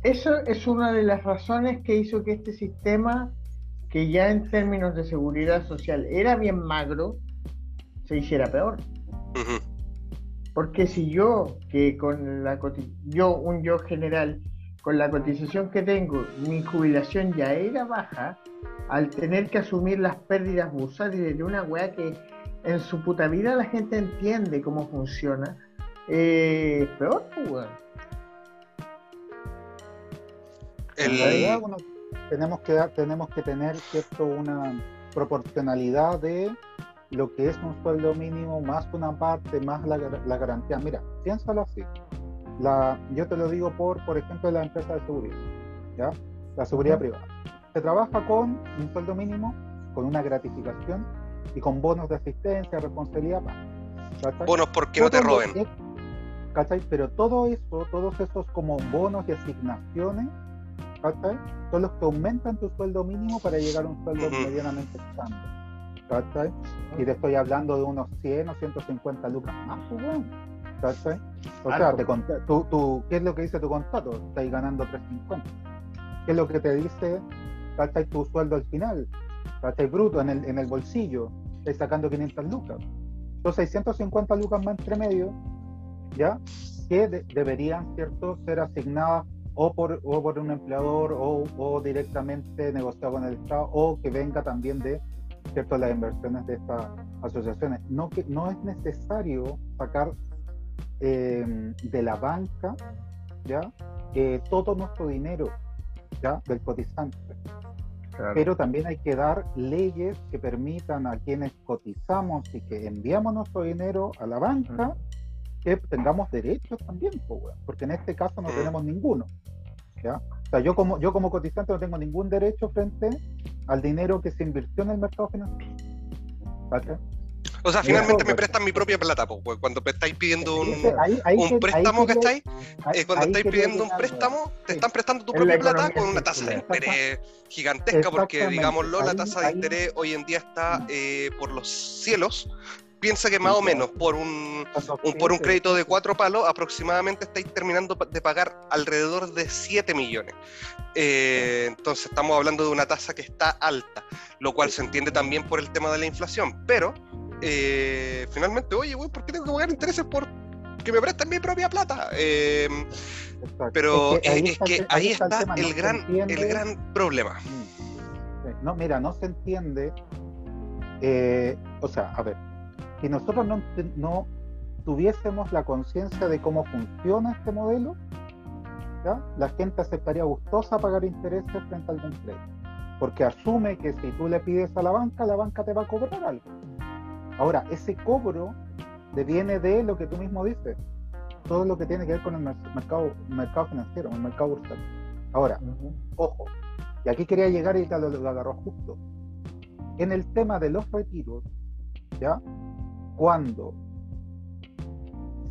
eso es una de las razones que hizo que este sistema, que ya en términos de seguridad social era bien magro, se hiciera peor. Uh -huh. Porque si yo, que con la yo, un yo general, con la cotización que tengo, mi jubilación ya era baja, al tener que asumir las pérdidas bursátiles de una weá que en su puta vida la gente entiende cómo funciona, eh, peor, weón. El... En realidad, bueno, tenemos que tenemos que tener cierto una proporcionalidad de lo que es un sueldo mínimo más una parte más la, la garantía. Mira, piénsalo así. La, yo te lo digo por, por ejemplo, la empresa de seguridad, ¿ya? la seguridad uh -huh. privada. Se trabaja con un sueldo mínimo, con una gratificación y con bonos de asistencia, responsabilidad. ¿cachai? Bonos porque todo no te roben. Es, ¿cachai? Pero todo eso, todos esos como bonos y asignaciones, ¿cachai? son los que aumentan tu sueldo mínimo para llegar a un sueldo uh -huh. medianamente estándar. ¿cachai? Y te estoy hablando de unos 100 o 150 lucas más, pues, bueno. ¿Cachai? O sea, te tú, tú, ¿qué es lo que dice tu contrato? Estás ganando 350. ¿Qué es lo que te dice, ¿cachai? Tu sueldo al final, ¿cachai? Bruto en el, en el bolsillo, estás sacando 500 lucas. Son 650 lucas más entre medio, ¿ya? Que de, deberían, ¿cierto?, ser asignadas o por, o por un empleador o, o directamente negociado con el Estado o que venga también de cierto las inversiones de estas asociaciones. No, que, no es necesario sacar eh, de la banca ¿ya? Eh, todo nuestro dinero ¿ya? del cotizante. Claro. Pero también hay que dar leyes que permitan a quienes cotizamos y que enviamos nuestro dinero a la banca que tengamos derechos también, porque en este caso no tenemos ninguno. ¿ya? O sea, yo como, yo como cotizante no tengo ningún derecho frente al dinero que se invirtió en el mercado financiero. ¿Vale? O sea, finalmente me prestan mi propia plata, pues, cuando estáis pidiendo un, ahí, ahí un préstamo, que estáis, eh, cuando estáis pidiendo un préstamo, te están prestando tu propia plata con una tasa de interés gigantesca, porque digámoslo, la tasa de interés hoy en día está eh, por los cielos. Piensa que más o menos por un, un, por un crédito de cuatro palos aproximadamente estáis terminando de pagar alrededor de 7 millones. Eh, entonces estamos hablando de una tasa que está alta, lo cual se entiende también por el tema de la inflación, pero eh, finalmente, oye, güey, ¿por qué tengo que pagar intereses por que me presten mi propia plata? Eh, pero es que ahí, es está, que ahí está, está el, el, gran, el gran problema. No, mira, no se entiende. Eh, o sea, a ver, si nosotros no, no tuviésemos la conciencia de cómo funciona este modelo, ¿ya? la gente aceptaría gustosa pagar intereses frente a algún crédito. Porque asume que si tú le pides a la banca, la banca te va a cobrar algo. Ahora, ese cobro deviene de lo que tú mismo dices, todo lo que tiene que ver con el mercado, mercado financiero, el mercado bursátil. Ahora, uh -huh. ojo, y aquí quería llegar y lo, lo, agarró justo. En el tema de los retiros, ¿ya? cuando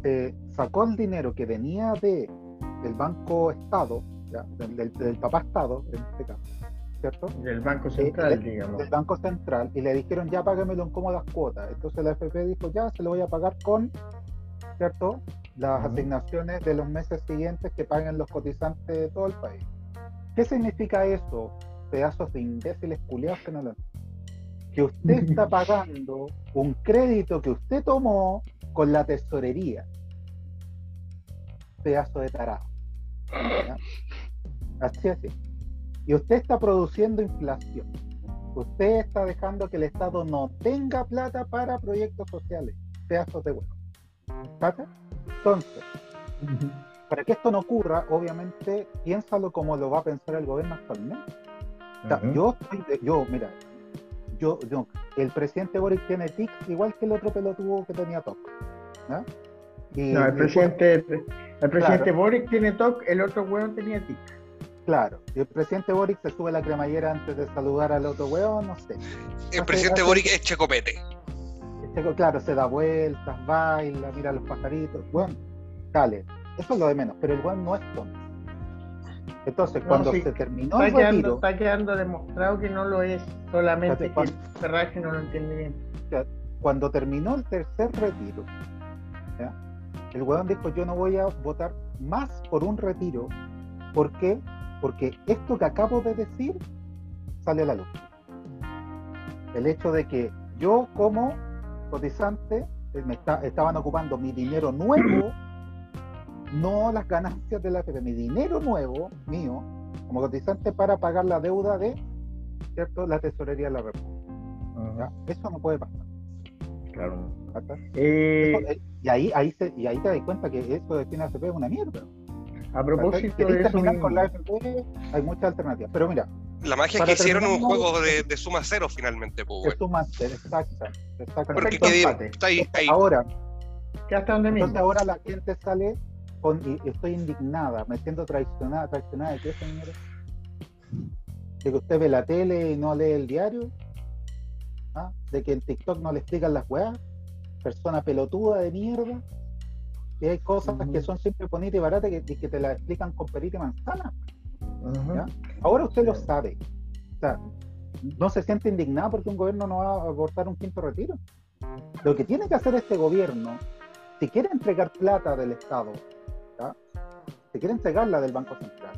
se sacó el dinero que venía de, del Banco Estado, Del, del, papá Estado, en este caso, ¿cierto? Del Banco Central, digamos. Del Banco Central, y le dijeron, ya págamelo en cómodas cuotas. Entonces la FP dijo, ya, se lo voy a pagar con, ¿cierto? Las asignaciones de los meses siguientes que paguen los cotizantes de todo el país. ¿Qué significa eso? Pedazos de imbéciles culiados que no lo que usted está pagando un crédito que usted tomó con la tesorería. Pedazo de tarado. Así, así. Y usted está produciendo inflación. Usted está dejando que el Estado no tenga plata para proyectos sociales. Pedazos de huevo. Entonces, para que esto no ocurra, obviamente, piénsalo como lo va a pensar el gobierno actualmente. Yo, yo, mira, yo, yo, el presidente Boric tiene tics igual que el otro pelotudo que tenía TOC. ¿no? no, el presidente, el presidente Boric tiene TOC, el otro hueón tenía tics. Claro, y el presidente Boric se sube la cremallera antes de saludar al otro hueón, no sé. El presidente Boric es checopete. Claro, se da vueltas, baila, mira a los pajaritos. Bueno, dale, eso es lo de menos, pero el hueón no es tonto. Entonces, cuando se terminó el retiro. está quedando demostrado que no lo es, solamente que el no lo entiende bien. Cuando terminó el tercer retiro, el huevón dijo: Yo no voy a votar más por un retiro. ¿Por qué? Porque esto que acabo de decir sale a la luz. El hecho de que yo, como cotizante, eh, me estaban ocupando mi dinero nuevo no las ganancias de la AFP, mi dinero nuevo, mío, como cotizante para pagar la deuda de ¿cierto? la tesorería de la República. Eso no puede pasar. Claro. Eh, eh, y, ahí, ahí y ahí te das cuenta que eso de tiene AFP es una mierda. A propósito de terminar con la AFP, hay muchas alternativas. Pero mira. La magia es que hicieron un juego de, de, suma cero finalmente. Pues, de suma cero, exacto. exacto. Porque está ahí, ahí. Ahora, ¿qué hasta dónde entonces ahora la gente sale estoy indignada, me siento traicionada, traicionada de qué, señores? De que usted ve la tele y no lee el diario, ¿Ah? de que en TikTok no le explican las weas, persona pelotuda de mierda, y hay cosas que son siempre bonitas y baratas que, que te las explican con perita y manzana. Ahora usted lo sabe. O sea, no se siente indignado porque un gobierno no va a abortar un quinto retiro. Lo que tiene que hacer este gobierno, si quiere entregar plata del Estado se quiere entregarla del Banco Central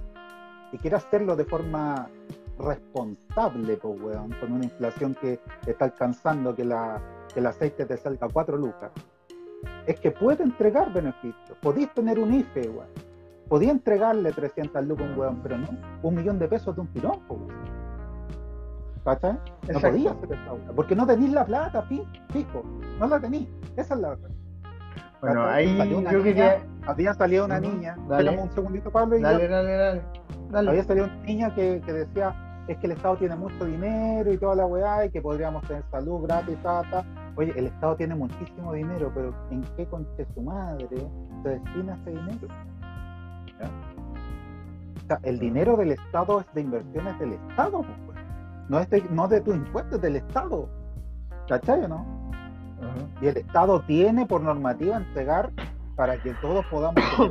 y quiere hacerlo de forma responsable, con una inflación que está alcanzando que, la, el aceite te salga 4 lucas, es que puede entregar beneficios. Podéis tener un IFE, weón. Podía entregarle 300 lucas a un weón, pero no, un millón de pesos de un tirón, ¿Cachai? No podía hacer esta porque no tenéis la plata, fijo, no la tenéis. Esa es la verdad. Bueno, ahí yo quería. Había salido una niña. Dale. un segundito, Pablo. Y dale, dale, dale, Había salido una niña que, que, decía: es que el Estado tiene mucho dinero y toda la weá, y que podríamos tener salud gratis, ta, ta. Oye, el Estado tiene muchísimo dinero, pero ¿en qué conche su madre se destina ese dinero? O sea, el dinero del Estado es de inversiones del Estado, pues. No es de, no de tus impuestos, del Estado. ¿Cachai o no? Y el Estado tiene por normativa entregar para que todos podamos.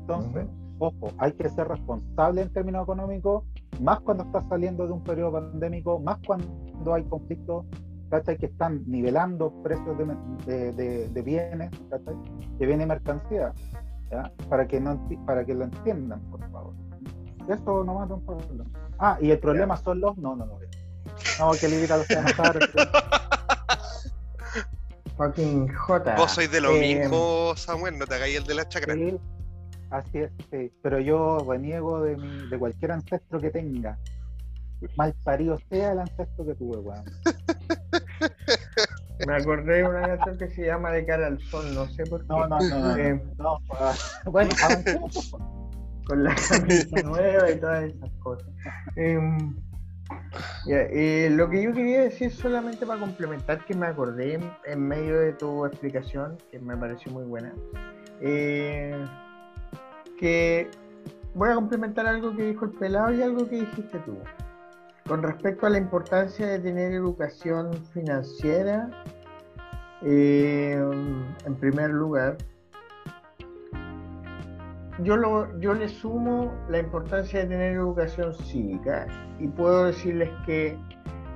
Entonces, ojo, hay que ser responsable en términos económicos, más cuando estás saliendo de un periodo pandémico, más cuando hay conflictos que están nivelando precios de, bienes, ¿cachai? de bienes y mercancías, para que no para que lo entiendan, por favor. Eso no más un problema. Ah, y el problema son los. No, no, no. No, que a los que fucking J. Vos sois de lo eh, mismo, Samuel, no te hagáis el de la chacra. Sí, así es, sí. Pero yo reniego de, mi, de cualquier ancestro que tenga. Mal parido sea el ancestro que tuve, weón. Me acordé de una canción que se llama De cara al sol, no sé por qué. No, no, no. no, eh, no, bueno, Con la camisa nueva y todas esas cosas. Eh, eh, lo que yo quería decir solamente para complementar que me acordé en, medio de tu explicación, que me pareció muy buena, eh, que voy a complementar algo que dijo el pelado y algo que dijiste tú. Con respecto a la importancia de tener educación financiera Eh, en primer lugar, yo, lo, le sumo la importancia de tener educación cívica y puedo decirles que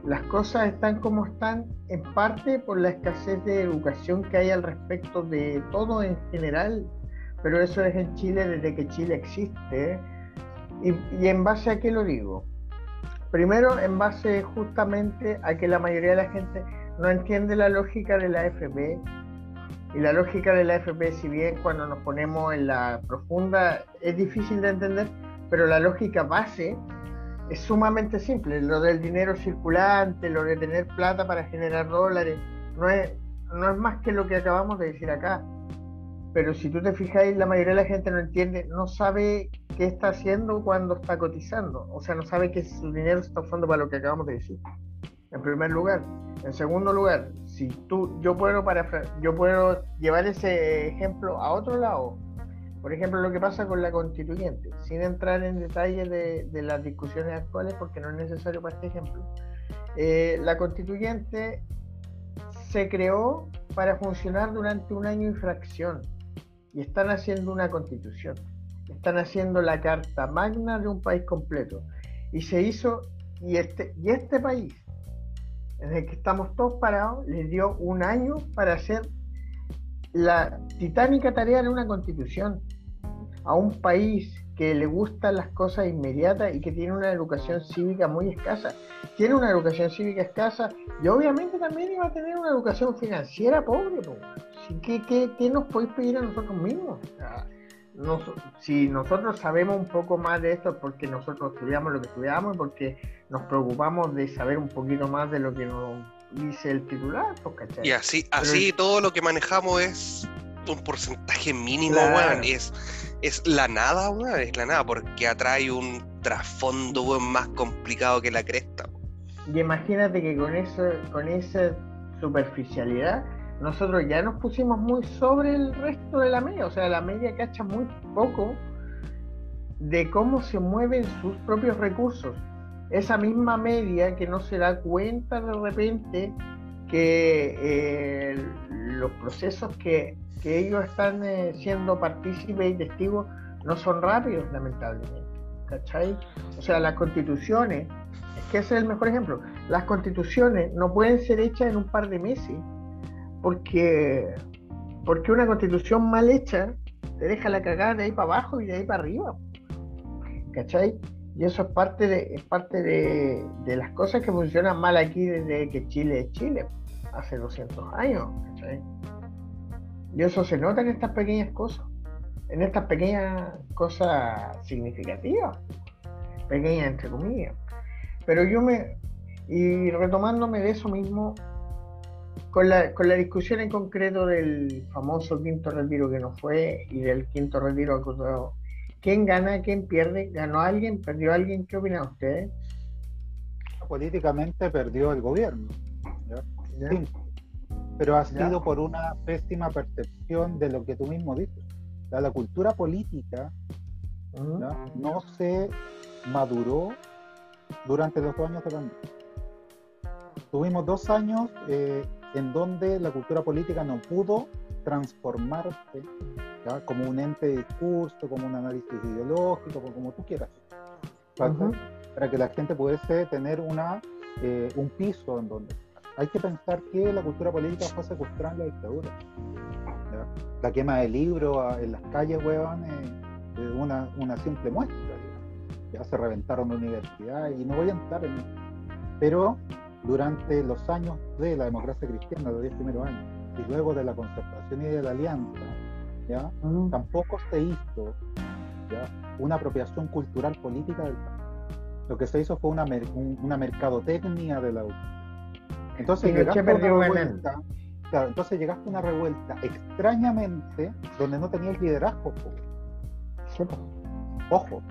las cosas están como están en parte por la escasez de educación que hay al respecto de todo en general, pero eso es en Chile desde que Chile existe. ¿Y, y en base a qué lo digo? Primero, en base justamente a que la mayoría de la gente no entiende la lógica de la FP. Y la lógica de la FP, si bien cuando nos ponemos en la profunda es difícil de entender, pero la lógica base es sumamente simple. Lo del dinero circulante, lo de tener plata para generar dólares, no es, no es más que lo que acabamos de decir acá. Pero si tú te fijáis, la mayoría de la gente no entiende, no sabe qué está haciendo cuando está cotizando. O sea, no sabe que su dinero está usando para lo que acabamos de decir. En primer lugar. En segundo lugar, si tú, yo puedo, para, yo puedo llevar ese ejemplo a otro lado. Por ejemplo, lo que pasa con la constituyente, sin entrar en detalle de, las discusiones actuales, porque no es necesario para este ejemplo. Eh, la constituyente se creó para funcionar durante un año y fracción y están haciendo una constitución. Están haciendo la carta magna de un país completo. Y se hizo, y este, y este país en el que estamos todos parados, les dio un año para hacer la titánica tarea de una constitución a un país que le gustan las cosas inmediatas y que tiene una educación cívica muy escasa. Tiene una educación cívica escasa y obviamente también iba a tener una educación financiera pobre. ¿Qué, qué, qué nos podéis pedir a nosotros mismos? si nosotros sabemos un poco más de esto es porque nosotros estudiamos lo que estudiamos y porque nos preocupamos de saber un poquito más de lo que nos dice el titular, pues, Y así, así todo lo que manejamos es un porcentaje mínimo, es, es la nada, weón, es la nada, porque atrae un trasfondo, más complicado que la cresta. Y imagínate que con eso, con esa superficialidad nosotros ya nos pusimos muy sobre el resto de la media, o sea, la media cacha muy poco de cómo se mueven sus propios recursos. Esa misma media que no se da cuenta de repente que eh, los procesos que, ellos están eh, siendo partícipes y testigos no son rápidos, lamentablemente. ¿Cachai? O sea, las constituciones, es que ese es el mejor ejemplo, las constituciones no pueden ser hechas en un par de meses porque, porque una constitución mal hecha te deja la cagada de ahí para abajo y de ahí para arriba. ¿Cachai? Y eso es parte de, es parte de, de las cosas que funcionan mal aquí desde que Chile es Chile, hace 200 años. ¿cachai? Y eso se nota en estas pequeñas cosas, en estas pequeñas cosas significativas, pequeñas entre comillas. Pero yo me, y retomándome de eso mismo, con la, con la discusión en concreto del famoso quinto retiro que no fue y del quinto retiro acusado, ¿quién gana, quién pierde? ¿Ganó alguien? ¿Perdió alguien? ¿Qué opinan ustedes? Políticamente perdió el gobierno, pero ha sido por una pésima percepción de lo que tú mismo dices. La cultura política no se maduró durante los dos años de pandemia. Tuvimos dos años eh, en donde la cultura política no pudo transformarse como un ente de discurso, como un análisis ideológico, como, tú quieras, para que la gente pudiese tener una, eh, un piso en donde... Hay que pensar que la cultura política fue secuestrada en la dictadura. La quema de libros en las calles, huevón, es una, una simple muestra. Ya se reventaron la universidad y no voy a entrar en eso. Pero durante los años de la democracia cristiana, los 10 primeros años, y luego de la concertación y de la alianza, ¿ya? tampoco se hizo una apropiación cultural política del país. Lo que se hizo fue una, una mercadotecnia de la Entonces llegaste, a una revuelta, entonces llegaste a una revuelta extrañamente donde no tenía el liderazgo. Ojo,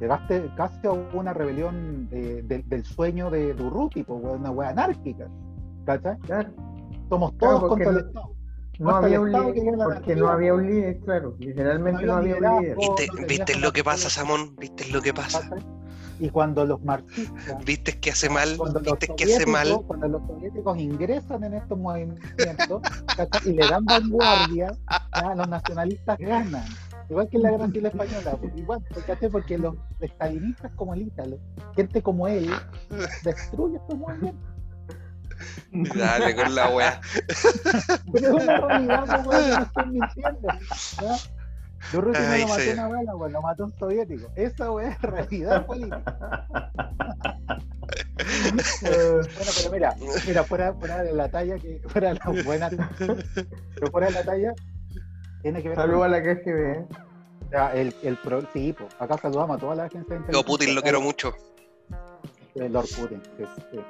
llegaste casi a una rebelión eh, del sueño de Durruti, una wea anárquica. ¿Cachai? Somos todos contra el Estado. No había un líder, porque no había un líder, claro, literalmente no había, un líder. ¿Viste, ¿Viste lo que pasa, Samón? ¿Viste lo que pasa? Y cuando los marxistas. ¿Viste que hace mal? ¿Viste que hace mal? Cuando los soviéticos ingresan en estos movimientos y le dan vanguardia, los nacionalistas ganan. Igual que en la Guerra Civil Española, pues, igual, porque los estalinistas como el Ítalo, gente como él, destruye estos movimientos. Dale con la wea. Pero es una realidad, pues, no estoy mintiendo. Los rusos no lo mató una bala, weón, lo mató un soviético. Esa weá es realidad política. bueno, pero mira, mira, fuera, fuera de la talla, que fuera de la buena, pero fuera de la talla, tiene que ver Saludos a la que se ve. O sea, el, el pro, sí, pues, acá saludamos a toda la gente. Yo Putin lo quiero mucho. El Lord Putin, sí, sí.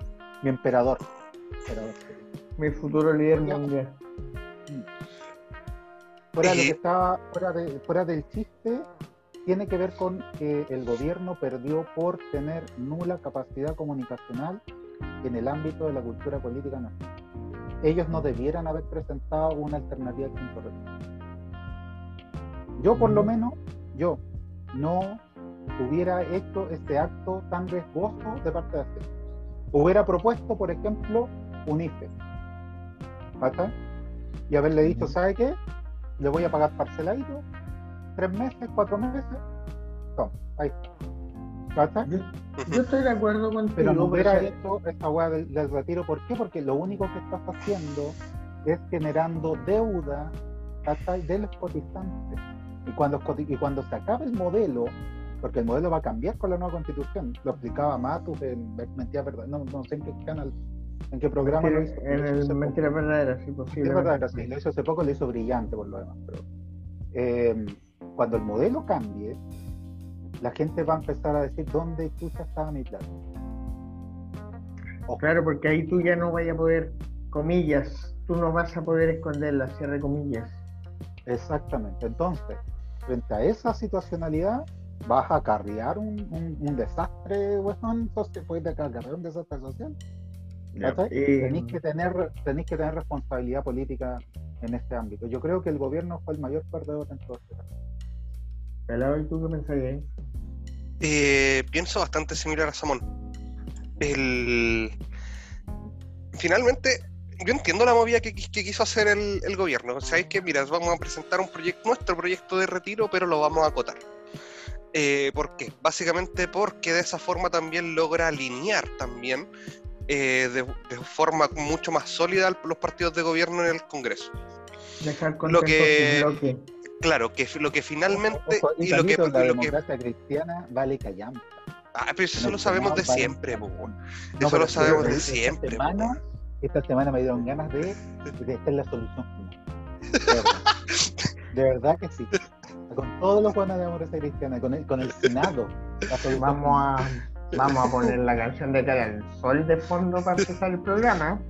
mi emperador. Mi futuro líder mundial. Fuera, lo que estaba, fuera, de, fuera del chiste, tiene que ver con que el gobierno perdió por tener nula capacidad comunicacional en el ámbito de la cultura política nacional. Ellos no debieran haber presentado una alternativa al Yo, por lo menos, yo no hubiera hecho este acto tan riesgoso de parte de hacer. Hubiera propuesto, por ejemplo, un IFE. Y haberle dicho, ¿sabe qué? Le voy a pagar parceladito, tres meses, cuatro meses, toma, ahí está. Yo, estoy de acuerdo contigo. Pero no hubiera hecho esta hueá del, retiro, ¿por qué? Porque lo único que estás haciendo es generando deuda de los cotizantes. Y cuando, y cuando se acabe el modelo, porque el modelo va a cambiar con la nueva constitución, lo explicaba Matus en Mentira Verdad, no, no sé en qué canal ¿En qué programa lo hizo? En el Mentira Verdadera, sí, posible. Es verdadera, sí, lo hizo hace poco, lo hizo brillante por lo demás. Pero eh, cuando el modelo cambie, la gente va a empezar a decir dónde chucha estaba mi plata. Claro, porque ahí tú ya no vayas a poder, comillas, tú no vas a poder esconderla, cierre comillas. Exactamente. Entonces, frente a esa situacionalidad, vas a acarrear un, un, desastre, weón, entonces puedes acarrear un desastre social. Tenéis que, tener, tenéis que tener responsabilidad política en este ámbito. Yo creo que el gobierno fue el mayor perdedor en todo este caso. ¿y tú qué pensás ahí? Eh, pienso bastante similar a Samón. El... Finalmente, yo entiendo la movida que, quiso hacer el, gobierno. Sabéis que, mira, vamos a presentar un proyecto, nuestro proyecto de retiro, pero lo vamos a acotar. Eh, ¿Por qué? Básicamente porque de esa forma también logra alinear también eh, de, forma mucho más sólida los partidos de gobierno en el Congreso. Dejar lo que, claro, que lo que finalmente y, lo que la democracia cristiana vale callampa. Ah, pero eso lo sabemos de siempre, eso lo sabemos de siempre. Esta semana, esta semana me dieron ganas de, de esta es la solución De verdad, que sí. Con todos los buenos de democracia cristiana, con el, con el Senado. Vamos a Vamos a poner la canción de Cara al Sol de fondo para empezar el programa.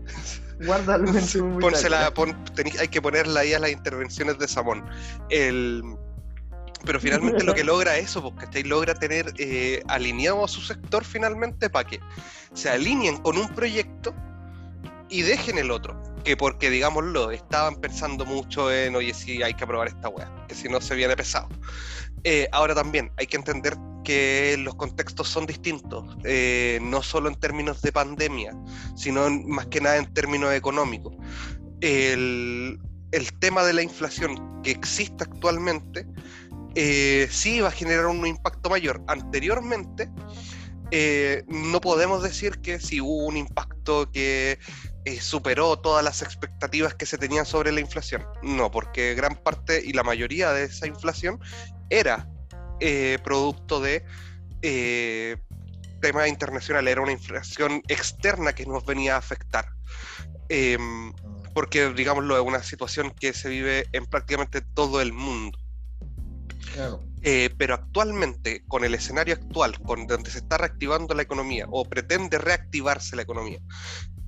Guárdalo en tu Pónsela, Hay que ponerla ahí a las intervenciones de Samón. El, pero finalmente lo que logra eso, porque logra tener eh, alineado a su sector finalmente para que se alineen con un proyecto y dejen el otro. Que porque, digámoslo, estaban pensando mucho en, oye, si hay que aprobar esta weá, que si no se viene pesado. Eh, ahora también hay que entender que los contextos son distintos, eh, no solo en términos de pandemia, sino más que nada en términos económicos. El, tema de la inflación que existe actualmente eh, sí va a generar un impacto mayor. Anteriormente, no podemos decir que si hubo un impacto que superó todas las expectativas que se tenían sobre la inflación. No, porque gran parte y la mayoría de esa inflación era eh, producto de eh, temas internacionales, era una inflación externa que nos venía a afectar. Em, porque, digámoslo, es una situación que se vive en prácticamente todo el mundo. Eh, pero actualmente, con el escenario actual, con donde se está reactivando la economía o pretende reactivarse la economía,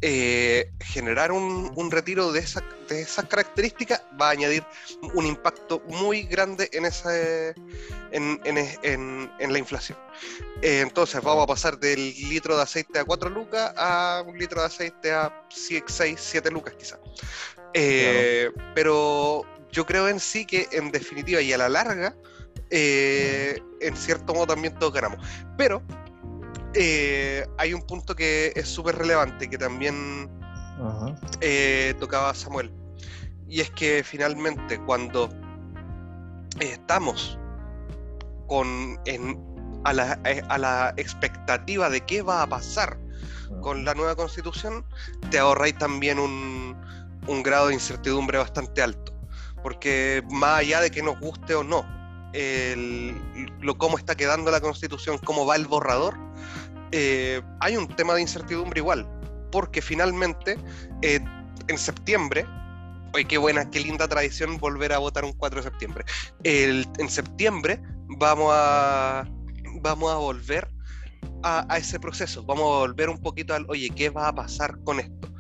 eh, generar un, retiro de, esa, de esas características va a añadir un impacto muy grande en, esa, en, en, la inflación. Eh, entonces vamos a pasar del litro de aceite a 4 lucas a un litro de aceite a 6, 7 lucas quizás. Eh, pero yo creo en sí que en definitiva y a la larga, en cierto modo también todos ganamos. Pero eh, hay un punto que es súper relevante, que también eh, tocaba Samuel. Y es que finalmente cuando estamos con, a, la, a la expectativa de qué va a pasar con la nueva constitución, te ahorráis también un, un grado de incertidumbre bastante alto. Porque más allá de que nos guste o no, el, lo cómo está quedando la constitución, cómo va el borrador, eh, hay un tema de incertidumbre igual. Porque finalmente, eh, en septiembre, Oye, qué buena, qué linda tradición volver a votar un 4 de septiembre. En septiembre vamos a, vamos a volver a, ese proceso, vamos a volver un poquito al, oye, ¿qué va a pasar con esto?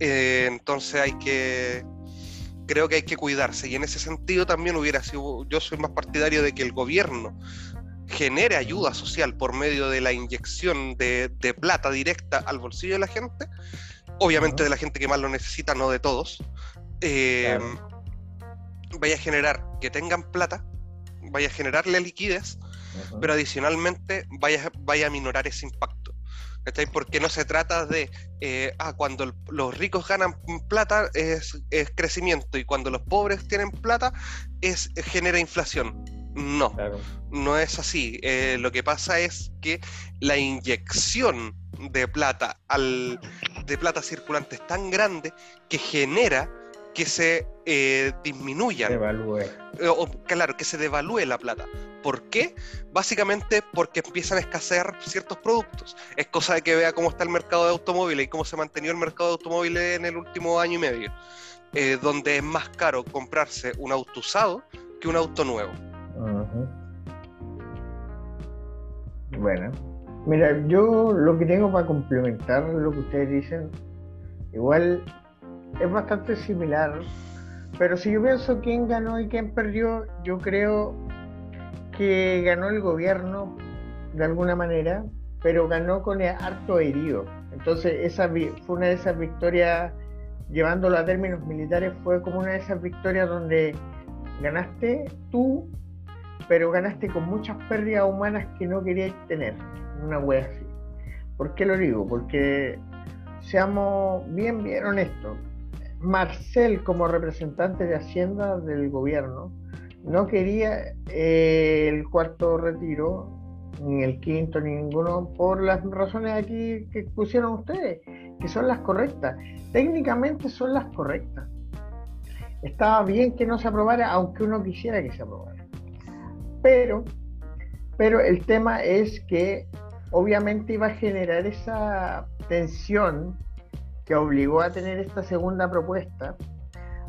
Eh, entonces hay que, creo que hay que cuidarse y en ese sentido también hubiera sido, yo soy más partidario de que el gobierno genere ayuda social por medio de la inyección de, plata directa al bolsillo de la gente, obviamente de la gente que más lo necesita, no de todos, eh, vaya a generar que tengan plata, vaya a generarle liquidez, pero adicionalmente vaya, vaya a minorar ese impacto. Porque no se trata de, eh, ah, cuando los ricos ganan plata es, crecimiento y cuando los pobres tienen plata es genera inflación. No, no es así. Eh, lo que pasa es que la inyección de plata al de plata circulante es tan grande que genera que se eh, disminuyan. Eh, o, claro, que se devalúe la plata. ¿Por qué? Básicamente porque empiezan a escasear ciertos productos. Es cosa de que vea cómo está el mercado de automóviles y cómo se ha mantenido el mercado de automóviles en el último año y medio. Eh, donde es más caro comprarse un auto usado que un auto nuevo. Bueno, mira, yo lo que tengo para complementar lo que ustedes dicen, igual es bastante similar. Pero si yo pienso quién ganó y quién perdió, yo creo que ganó el gobierno de alguna manera, pero ganó con el harto herido. Entonces esa fue una de esas victorias, llevándolo a términos militares, fue como una de esas victorias donde ganaste tú, pero ganaste con muchas pérdidas humanas que no querías tener. Una wea así. ¿Por qué lo digo? Porque seamos bien, bien honestos. Marcel como representante de Hacienda del gobierno no quería eh, el cuarto retiro, ni el quinto, ni ninguno, por las razones aquí que pusieron ustedes, que son las correctas. Técnicamente son las correctas. Estaba bien que no se aprobara, aunque uno quisiera que se aprobara. Pero, pero el tema es que obviamente iba a generar esa tensión que obligó a tener esta segunda propuesta.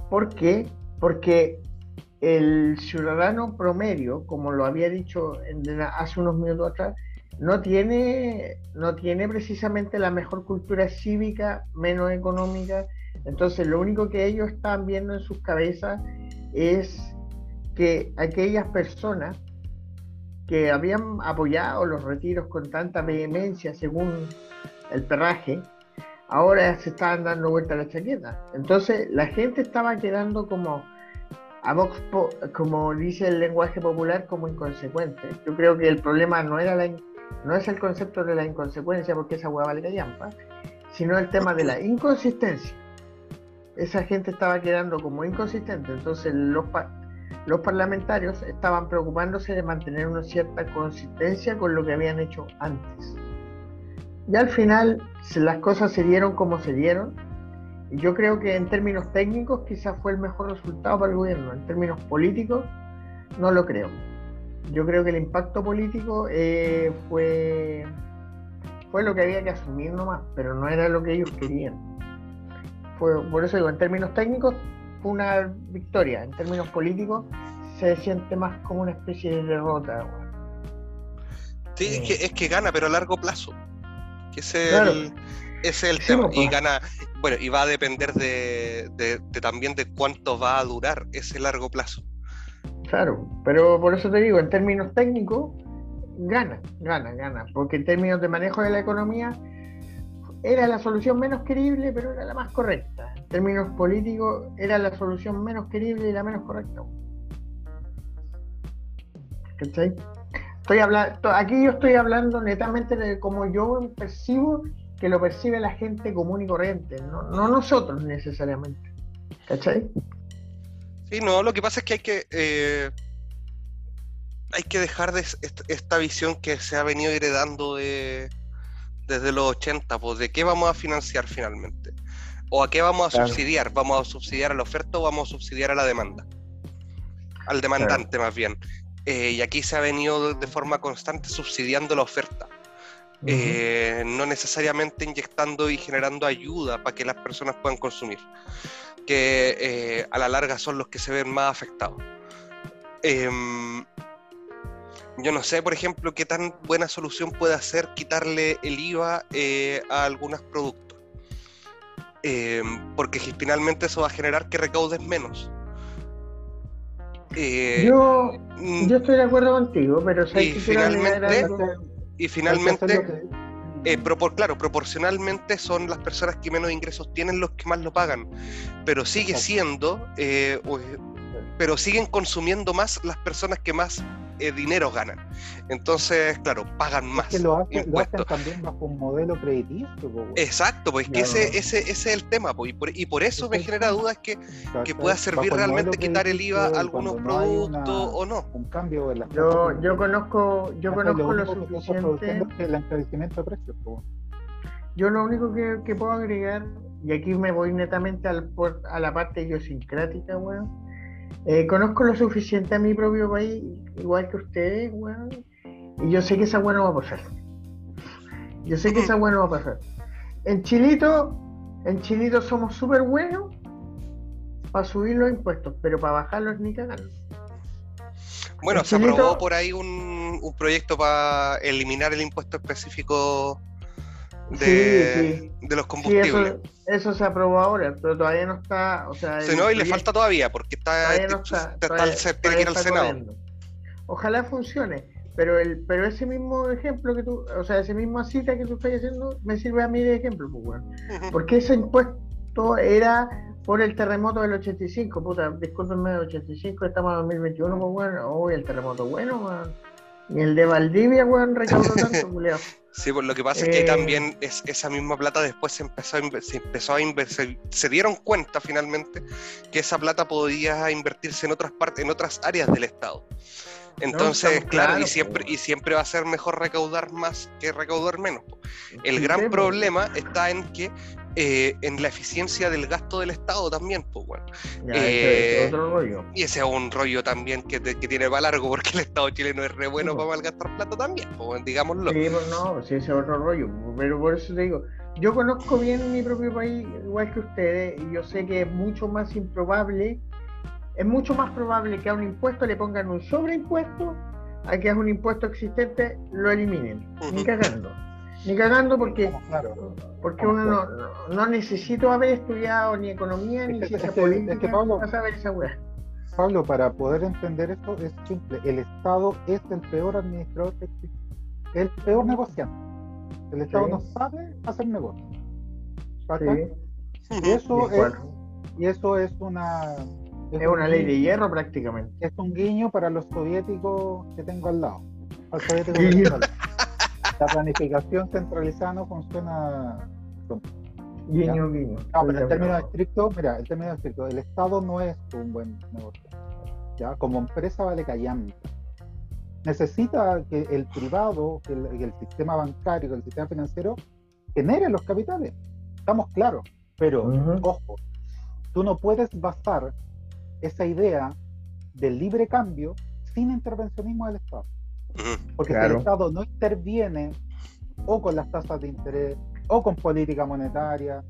¿Por qué? Porque el ciudadano promedio, como lo había dicho hace unos minutos atrás, no tiene, no tiene precisamente la mejor cultura cívica, menos económica. Entonces, lo único que ellos están viendo en sus cabezas es que aquellas personas que habían apoyado los retiros con tanta vehemencia según el perraje, ahora se estaban dando vuelta la chaqueta. Entonces la gente estaba quedando como, a Vox como dice el lenguaje popular, como inconsecuente. Yo creo que el problema no era no es el concepto de la inconsecuencia, porque esa hueá vale callampa, sino el tema de la inconsistencia. Esa gente estaba quedando como inconsistente, entonces los, los parlamentarios estaban preocupándose de mantener una cierta consistencia con lo que habían hecho antes. Y al final las cosas se dieron como se dieron. Y yo creo que en términos técnicos quizás fue el mejor resultado para el gobierno. En términos políticos, no lo creo. Yo creo que el impacto político eh, fue, fue lo que había que asumir nomás, pero no era lo que ellos querían. Por eso digo, en términos técnicos una victoria. En términos políticos se siente más como una especie de derrota. Sí, es, que, es que gana, pero a largo plazo es el, es el tema. Y gana, bueno, y va a depender de, también de cuánto va a durar ese largo plazo. Claro, pero por eso te digo, en términos técnicos, gana, gana, gana, porque en términos de manejo de la economía era la solución menos querible, pero era la más correcta. Términos políticos, era la solución menos querible y la menos correcta. ¿Cachai? Estoy hablando, aquí yo estoy hablando netamente de cómo yo percibo que lo percibe la gente común y corriente, no, no nosotros necesariamente. ¿Cachai? Sí, no, lo que pasa es que hay que eh, hay que dejar de esta visión que se ha venido heredando de, desde los 80, pues de qué vamos a financiar finalmente. ¿O a qué vamos a subsidiar? ¿Vamos a subsidiar a la oferta o vamos a subsidiar a la demanda? Al demandante más bien. Eh, y aquí se ha venido de forma constante subsidiando la oferta. Eh, no necesariamente inyectando y generando ayuda para que las personas puedan consumir, que eh, a la larga son los que se ven más afectados. Em, yo no sé, por ejemplo, qué tan buena solución puede ser quitarle el IVA a algunos productos. Em, porque finalmente eso va a generar que recaudes menos. yo, mm, yo estoy de acuerdo contigo, pero y finalmente, y finalmente, eh, claro, proporcionalmente son las personas que menos ingresos tienen los que más lo pagan, pero sigue siendo, eh, pero siguen consumiendo más las personas que más eh, dinero ganan. Entonces, claro, pagan más. Es que lo, hacen, también bajo un modelo crediticio. Exacto, pues que ese, ese, ese, es el tema, y, por, y por eso me genera dudas que, que pueda servir realmente quitar el IVA a algunos productos o no. Un cambio en la yo, yo conozco, yo conozco lo, suficiente. el encarecimiento de precios. Yo lo único que, que, puedo agregar, y aquí me voy netamente al, a la parte idiosincrática, weón eh, conozco lo suficiente a mi propio país, igual que ustedes, weón, y yo sé que esa bueno va a pasar. Yo sé que esa bueno va a pasar. En Chilito, en Chilito somos súper buenos para subir los impuestos, pero para bajarlos ni cagarlos. Bueno, se aprobó por ahí un, un proyecto para eliminar el impuesto específico de, los combustibles. eso, se aprobó ahora, pero todavía no está. O sea, no, y le falta todavía, porque está, tiene que ir al Senado. Ojalá funcione, pero el pero ese mismo ejemplo que tú, o sea, esa misma cita que tú estás haciendo, me sirve a mí de ejemplo, pues, bueno. Porque ese impuesto era por el terremoto del 85, puta, discúlpenme, del 85, estamos en 2021, pues bueno, hoy el terremoto bueno, Y el de Valdivia, weón, recaudó tanto, culiao. Sí, pues lo que pasa es que eh. también es, esa misma plata después se empezó a, se empezó a invertir, se dieron cuenta finalmente que esa plata podía invertirse en otras partes, en otras áreas del Estado. Entonces, claro, y siempre, y siempre va a ser mejor recaudar más que recaudar menos. El gran problema está en que eh, en la eficiencia del gasto del Estado también, pues bueno. Eh, y ese es un rollo también que, tiene para largo, porque el Estado chileno es re bueno para malgastar plata también, pues digámoslo. Sí, pues no, sí, ese es otro rollo, pero por eso te digo, yo conozco bien mi propio país, igual que ustedes, y yo sé que es mucho más improbable, es mucho más probable que a un impuesto le pongan un sobreimpuesto a que a un impuesto existente lo eliminen, ni cagando. Ni cagando porque, porque uno no, no, necesito haber estudiado ni economía ni ciencia política Pablo, para saber esa weá. Pablo, para poder entender esto es simple. El Estado es el peor administrador que existe. El peor negociante. El Estado no sabe hacer negocio. Y eso es, y eso es una es, una ley de hierro prácticamente. Es un guiño para los soviéticos que tengo al lado. Al soviético la planificación centralizada no funciona. Guiño, guiño. No, pero en términos estrictos, mira, en términos estrictos, el Estado no es un buen negocio. ¿ya? Como empresa vale callando. Necesita que el privado, que el, sistema bancario, que el sistema financiero genere los capitales. Estamos claros. Pero, ojo, tú no puedes basar esa idea del libre cambio sin intervencionismo del Estado. Porque si el Estado no interviene o con las tasas de interés o con política monetaria,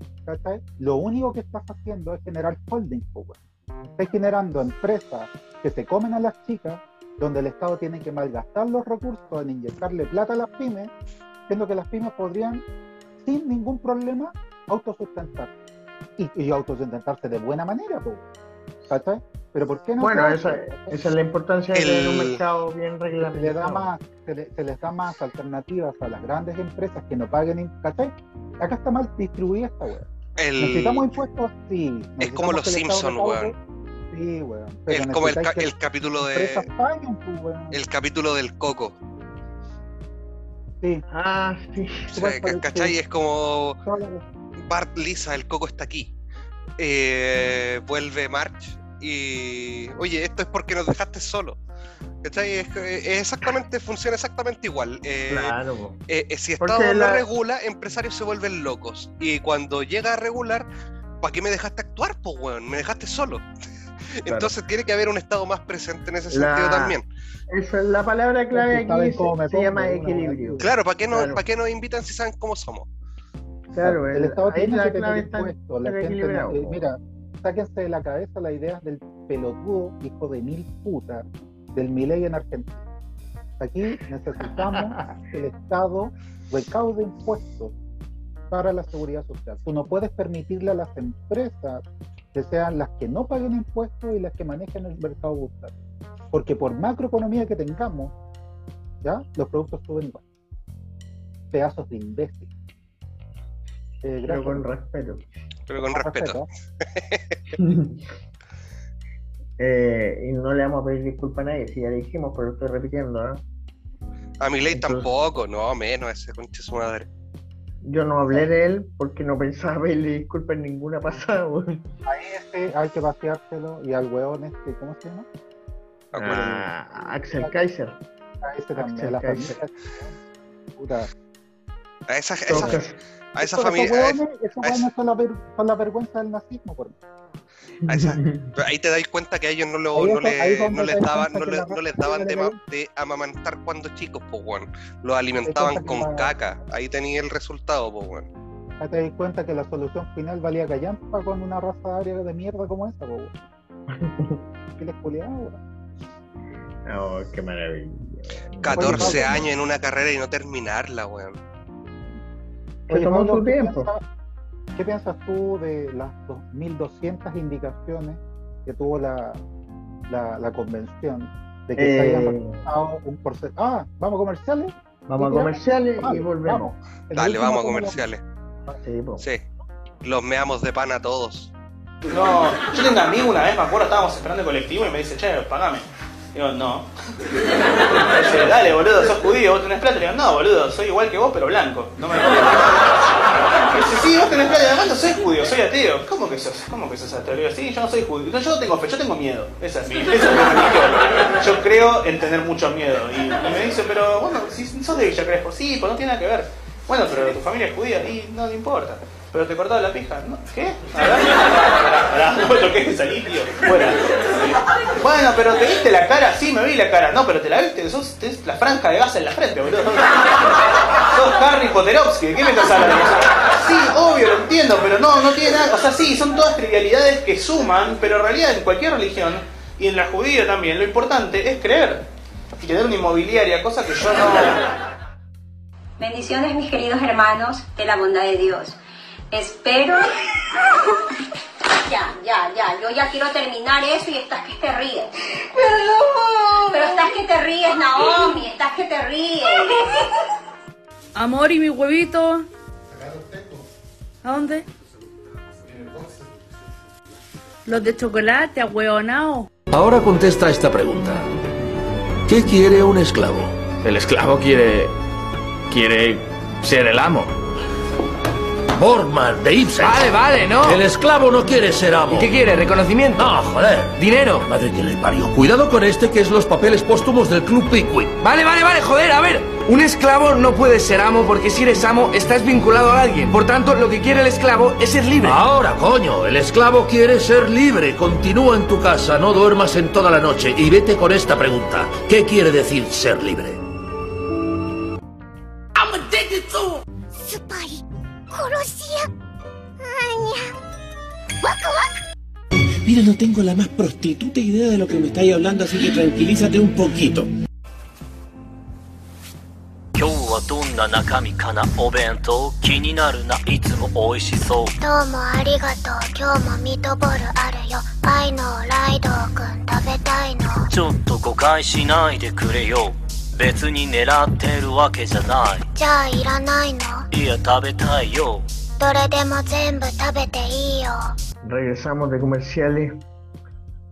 lo único que estás haciendo es generar holding power. Estás generando empresas que se comen a las chicas, donde el Estado tiene que malgastar los recursos en inyectarle plata a las pymes, siendo que las pymes podrían, sin ningún problema, autosustentarse. Y, y autosustentarse de buena manera, ¿cachai? Pero ¿por qué no? Bueno, esa, es la importancia de tener un mercado bien reglamentado. Se, le da más, se, les da más alternativas a las grandes empresas que no paguen, ¿cachai? Acá está mal distribuida esta weá. Necesitamos impuestos, sí. Es como los Simpsons, weón. Sí, weón. Es como el, el capítulo de. Paguen, pues, el capítulo del coco. Sí. Ah, sí. ¿Cachai? Es como Bart Lisa, el coco está aquí. Eh, vuelve March y. Oye, esto es porque nos dejaste solo. ¿Cachai? Es, exactamente, funciona exactamente igual. Eh, claro. Eh, si Estado no regula, empresarios se vuelven locos. Y cuando llega a regular, ¿para qué me dejaste actuar, pues, weón? Me dejaste solo. Entonces tiene que haber un Estado más presente en ese sentido también. Esa es la palabra clave aquí, se, llama equilibrio. Claro, ¿para qué, no, ¿para qué nos invitan si saben cómo somos? Claro, el, Estado tiene que tener impuestos. La gente, mira, sáquense de la cabeza las ideas del pelotudo hijo de mil putas del Miley en Argentina. Aquí necesitamos que el Estado recaude impuestos para la seguridad social. Tú no puedes permitirle a las empresas que sean las que no paguen impuestos y las que manejen el mercado bursátil. Porque por macroeconomía que tengamos, ¿ya? los productos suben igual. Pedazos de imbécil. Eh, Pero con respeto. Pero con respeto. Eh, y no le vamos a pedir disculpas a nadie, si ya dijimos, pero lo estoy repitiendo. ¿eh? A mi ley tampoco, no, menos ese conche su madre. Yo no hablé de él porque no pensaba pedirle disculpas en ninguna pasada, Ahí este hay que vaciárselo y al weón este, ¿cómo se llama? Ah, Axel Kaiser. A ese también, a. A esa, esa, a esa familia. Esos weones son, la son la vergüenza del nazismo, por mí. ahí te dais cuenta que a ellos no, lo, no, le, no les daban, no, no les daban de, de, amamantar cuando chicos, pues bueno. Los alimentaban con caca. Ahí tenía el resultado, pues bueno. Ahí te das cuenta que la solución final valía callampa con una raza aria de mierda como esa, pues bueno. ¿Qué les Oh, qué maravilla. 14 años en una carrera y no terminarla, weón. Oye, tomó su tiempo. ¿Qué piensas tú de las 2.200 indicaciones que tuvo la, la, convención de que se haya eh, un porcentaje? Ah, ¿vamos a comerciales? Vamos a comerciales y volvemos. Dale, vamos a comerciales. Sí, los meamos de pan a todos. No, yo tengo un amigo una vez, me acuerdo, estábamos esperando el colectivo y me dice, che, pagame. Digo, no. Dice, dale, boludo, sos judío, vos tenés plata. Digo, no, boludo, soy igual que vos, pero blanco. No me Dice, sí, vos tenés plata, además no soy judío, soy ateo. ¿Cómo que sos? ¿Cómo que sos ateo? Digo, sí, yo no soy judío. No, yo no tengo fe, yo tengo miedo. Esa es mi, esa es mi. Yo creo en tener mucho miedo. Y, me dice, pero bueno, si sos de Villa Crespo, sí, pues no tiene nada que ver. Bueno, pero tu familia es judía y no le importa. Pero te cortaba la pija. ¿No? ¿Qué? No me toqué salí, tío. Fuera. Bueno, pero te viste la cara. Sí, me vi la cara. No, pero te la viste. Sos la franja de gas en la frente, boludo. Sos Harry Potterovsky. qué me estás hablando? Sí, obvio, lo entiendo, pero no, no tiene nada. O sea, sí, son todas trivialidades que suman, pero en realidad en cualquier religión, y en la judía también, lo importante es creer. Y tener una inmobiliaria, cosa que yo no. Bendiciones, mis queridos hermanos, de la bondad de Dios. Espero. Ya, ya, ya. Yo ya quiero terminar eso y estás que te ríes. Perdón. Pero estás que te ríes, Naomi. Estás que te ríes. Amor y mi huevito. ¿A dónde? Los de chocolate, ahueonao. Ahora contesta esta pregunta. ¿Qué quiere un esclavo? El esclavo quiere. quiere ser el amo. Borman, de Ibsen. Vale, vale, ¿no? El esclavo no quiere ser amo. ¿Y qué quiere? ¿Reconocimiento? No, joder. ¿Dinero? Madre que le parió. Cuidado con este que es los papeles póstumos del Club Pickwick. Vale, vale, vale, joder, a ver. Un esclavo no puede ser amo porque si eres amo estás vinculado a alguien. Por tanto, lo que quiere el esclavo es ser libre. Ahora, coño, el esclavo quiere ser libre. Continúa en tu casa, no duermas en toda la noche y vete con esta pregunta. ¿Qué quiere decir ser libre? I'm addicted to 殺し屋。あ今日はどんな中身かなお弁当？気になるないつも美味しそう。どうもありがとう。今日もミトボルあるよ。愛のライドウ君食べたいの。ちょっと誤解しないでくれよ。別に狙ってるわけじゃないじゃあいらないのいや食べたいよ Regresamos de comerciales.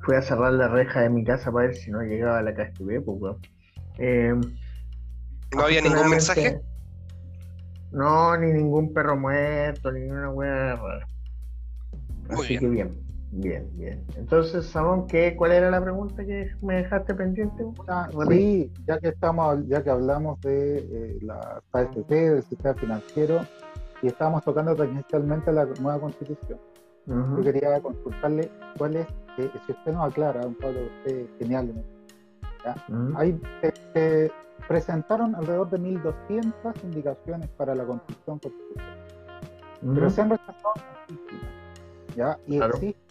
Fui a cerrar la reja de mi casa para ver si no llegaba la KSTV, pues, eh, ¿No había ningún mensaje? No, ni ningún perro muerto, ni ninguna hueá rara. Muy Así bien. que bien, bien, bien. Entonces, Samón, ¿qué, ¿cuál era la pregunta que me dejaste pendiente? Ah, sí, ya que estamos, ya que hablamos de eh, la AFP, del sistema financiero, y estábamos tocando tangencialmente la nueva constitución. Ujú. Yo quería consultarle cuál es, eh, si usted nos aclara, un Pablo, usted genial. Hay, eh, eh, presentaron alrededor de 1.200 indicaciones para la construcción constitucional, pero Ujú. se han rechazado muchísimas, ¿ya? Y Claro. existe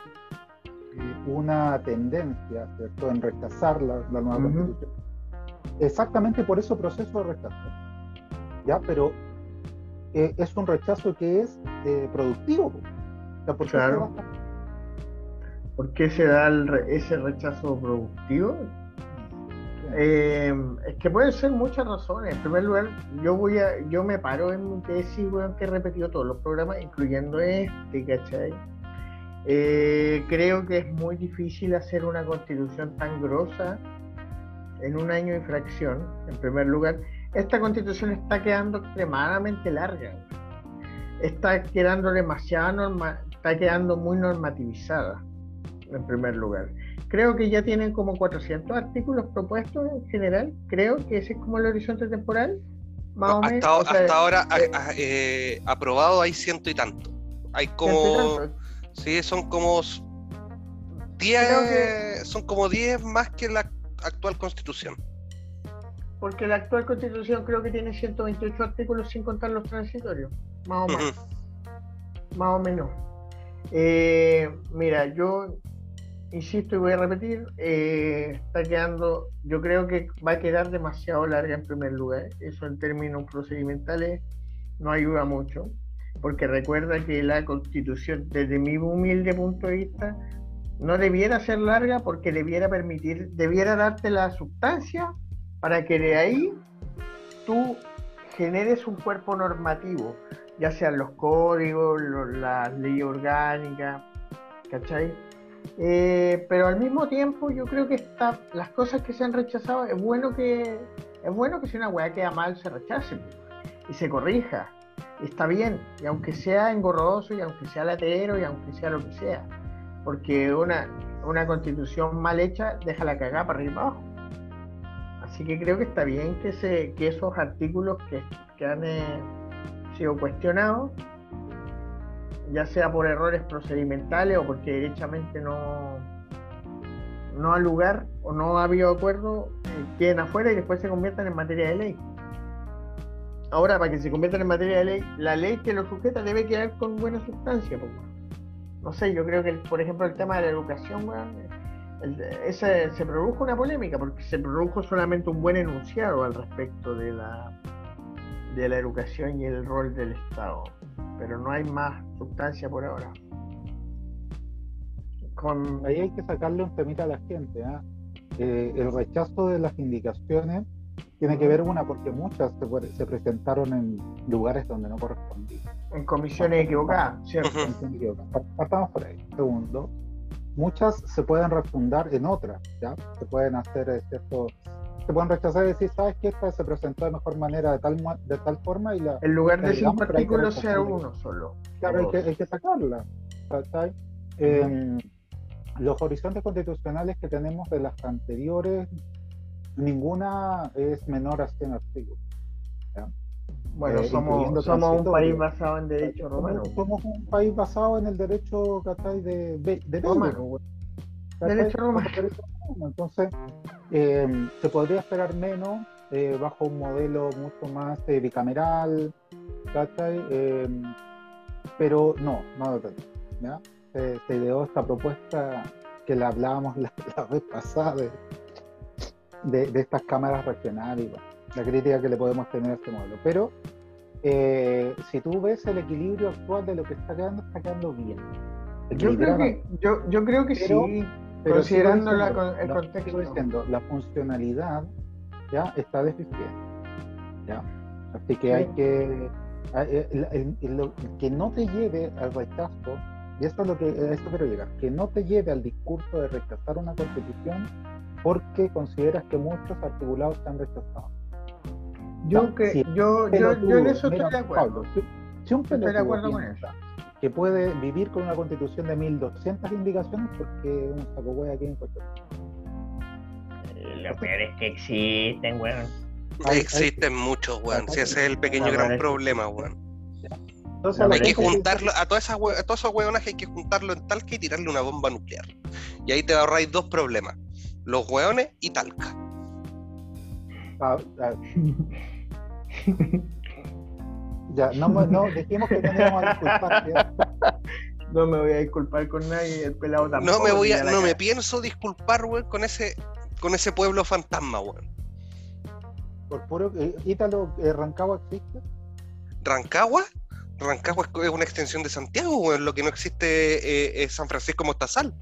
una tendencia, ¿cierto?, en rechazar la, la nueva Ujú. constitución. Exactamente por ese proceso de rechazo, ¿ya? Pero eh, es un rechazo que es eh, productivo. O sea, ¿por qué se Claro. va a- ¿Por qué se da el re- ese rechazo productivo? Eh, es que pueden ser muchas razones. En primer lugar, yo voy a, yo me paro en mi tesis, weón, que he repetido todos los programas, incluyendo este, ¿cachai? Eh, creo que es muy difícil hacer una constitución tan grosa en un año y fracción, en primer lugar. Esta constitución está quedando extremadamente larga. Está quedando demasiado norma, está quedando muy normativizada, en primer lugar. Creo que ya tienen como 400 artículos propuestos en general. Creo que ese es como el horizonte temporal. Más o menos. Hasta, O sea, hasta ahora eh, a- eh, aprobado hay ciento y tanto. Hay ciento y como. tanto. Sí, son como 10. Son como 10 más que la actual constitución. Porque la actual constitución creo que tiene 128 artículos sin contar los transitorios. Más o menos. Más o menos. Eh, mira, yo insisto y voy a repetir, eh, está quedando, yo creo que va a quedar demasiado larga en primer lugar. Eso en términos procedimentales no ayuda mucho, porque recuerda que la constitución, desde mi humilde punto de vista, no debiera ser larga porque debiera permitir, debiera darte la sustancia para que de ahí tú generes un cuerpo normativo, ya sean los códigos, las leyes orgánicas, ¿cachai? Eh, pero al mismo tiempo yo creo que está, las cosas que se han rechazado es bueno que es bueno que si una weá queda mal se rechace y se corrija. Está bien, y aunque sea engorroso, y aunque sea latero, y aunque sea lo que sea. Porque una, una constitución mal hecha deja la cagada para arriba y para abajo. Así que creo que está bien que, se, que esos artículos que, que han eh, sido cuestionados, ya sea por errores procedimentales o porque derechamente no, no ha lugar o no ha habido acuerdo, eh, queden afuera y después se conviertan en materia de ley. Ahora, para que se conviertan en materia de ley, la ley que lo sujeta debe quedar con buena sustancia. pues. No sé, yo creo que, por ejemplo, el tema de la educación, weón, el- ese- se produjo una polémica porque se produjo solamente un buen enunciado al respecto de la, de la educación y el rol del Estado. Pero no hay más sustancia por ahora. Ahí hay que sacarle un temita a la gente. ¿ah? Eh, el rechazo de las indicaciones tiene que ver una porque muchas se, se presentaron en lugares donde no correspondían. En comisiones equivocadas, ¿cierto? Comisiones equivocadas. Pa- Partamos por ahí. Segundo, muchas se pueden refundar en otras, ¿ya? Se pueden hacer eh, ciertos se pueden rechazar y decir, ¿sabes qué? Esta se presentó de mejor manera, de tal, de tal forma y la... En lugar de cinco artículos, sea uno solo. Claro, hay que, hay que sacarla. Eh, los horizontes constitucionales que tenemos de las anteriores, ninguna es menor a 100 artículos. ¿ya? Bueno, Eh, somos, un país basado en derecho romano. Somos, un país basado en el derecho ¿cachai? de, de, de. Derecho romano. Derecho romano. Entonces, eh, se podría esperar menos eh, bajo un modelo mucho más eh, bicameral, ¿cachai? Pero no, no lo. ¿ya? Se, se ideó esta propuesta que la hablábamos la, la vez pasada de, de, de estas cámaras regionales y bueno, la crítica que le podemos tener a este modelo. Pero eh, si tú ves el equilibrio actual de lo que está quedando, está quedando bien. Yo creo que, yo, yo creo que Pero- sí, pero considerando la el contexto. diciendo, la funcionalidad ya está deficiente. ¿ya? Así que Sí. hay que. hay- el, el- el- lo- que no te lleve al rechazo, y esto es lo que a esto quiero llegar, que no te lleve al discurso de rechazar una constitución porque consideras que muchos articulados se han rechazado. Yo, que, yo, yo, pelotudo, yo en eso mira, estoy de acuerdo. Pablo, si, si un Estoy de acuerdo con piensa que puede vivir con una constitución de 1200 indicaciones porque un saco hueá aquí en Costa Lo peor es que existen, weón. Existen muchos, weón. Si ese es el pequeño gran problema, weón. Entonces, Hay que juntarlo, a, todas esas a todos esos hueonas hay que juntarlo en Talca y tirarle una bomba nuclear. Y ahí te ahorráis dos problemas. Los hueones y Talca. Ah, ah. Ya, no, me- no, dijimos que no nos íbamos a disculpar. No me voy a disculpar con nadie, el pelado tampoco. No me voy a, no me pienso disculpar, weón, con ese, con ese pueblo fantasma, weón. Por puro. eh, Ítalo, eh, Rancagua existe. ¿Rancagua? Rancagua es una extensión de Santiago, weón. Lo que no existe eh, es San Francisco Mostazal.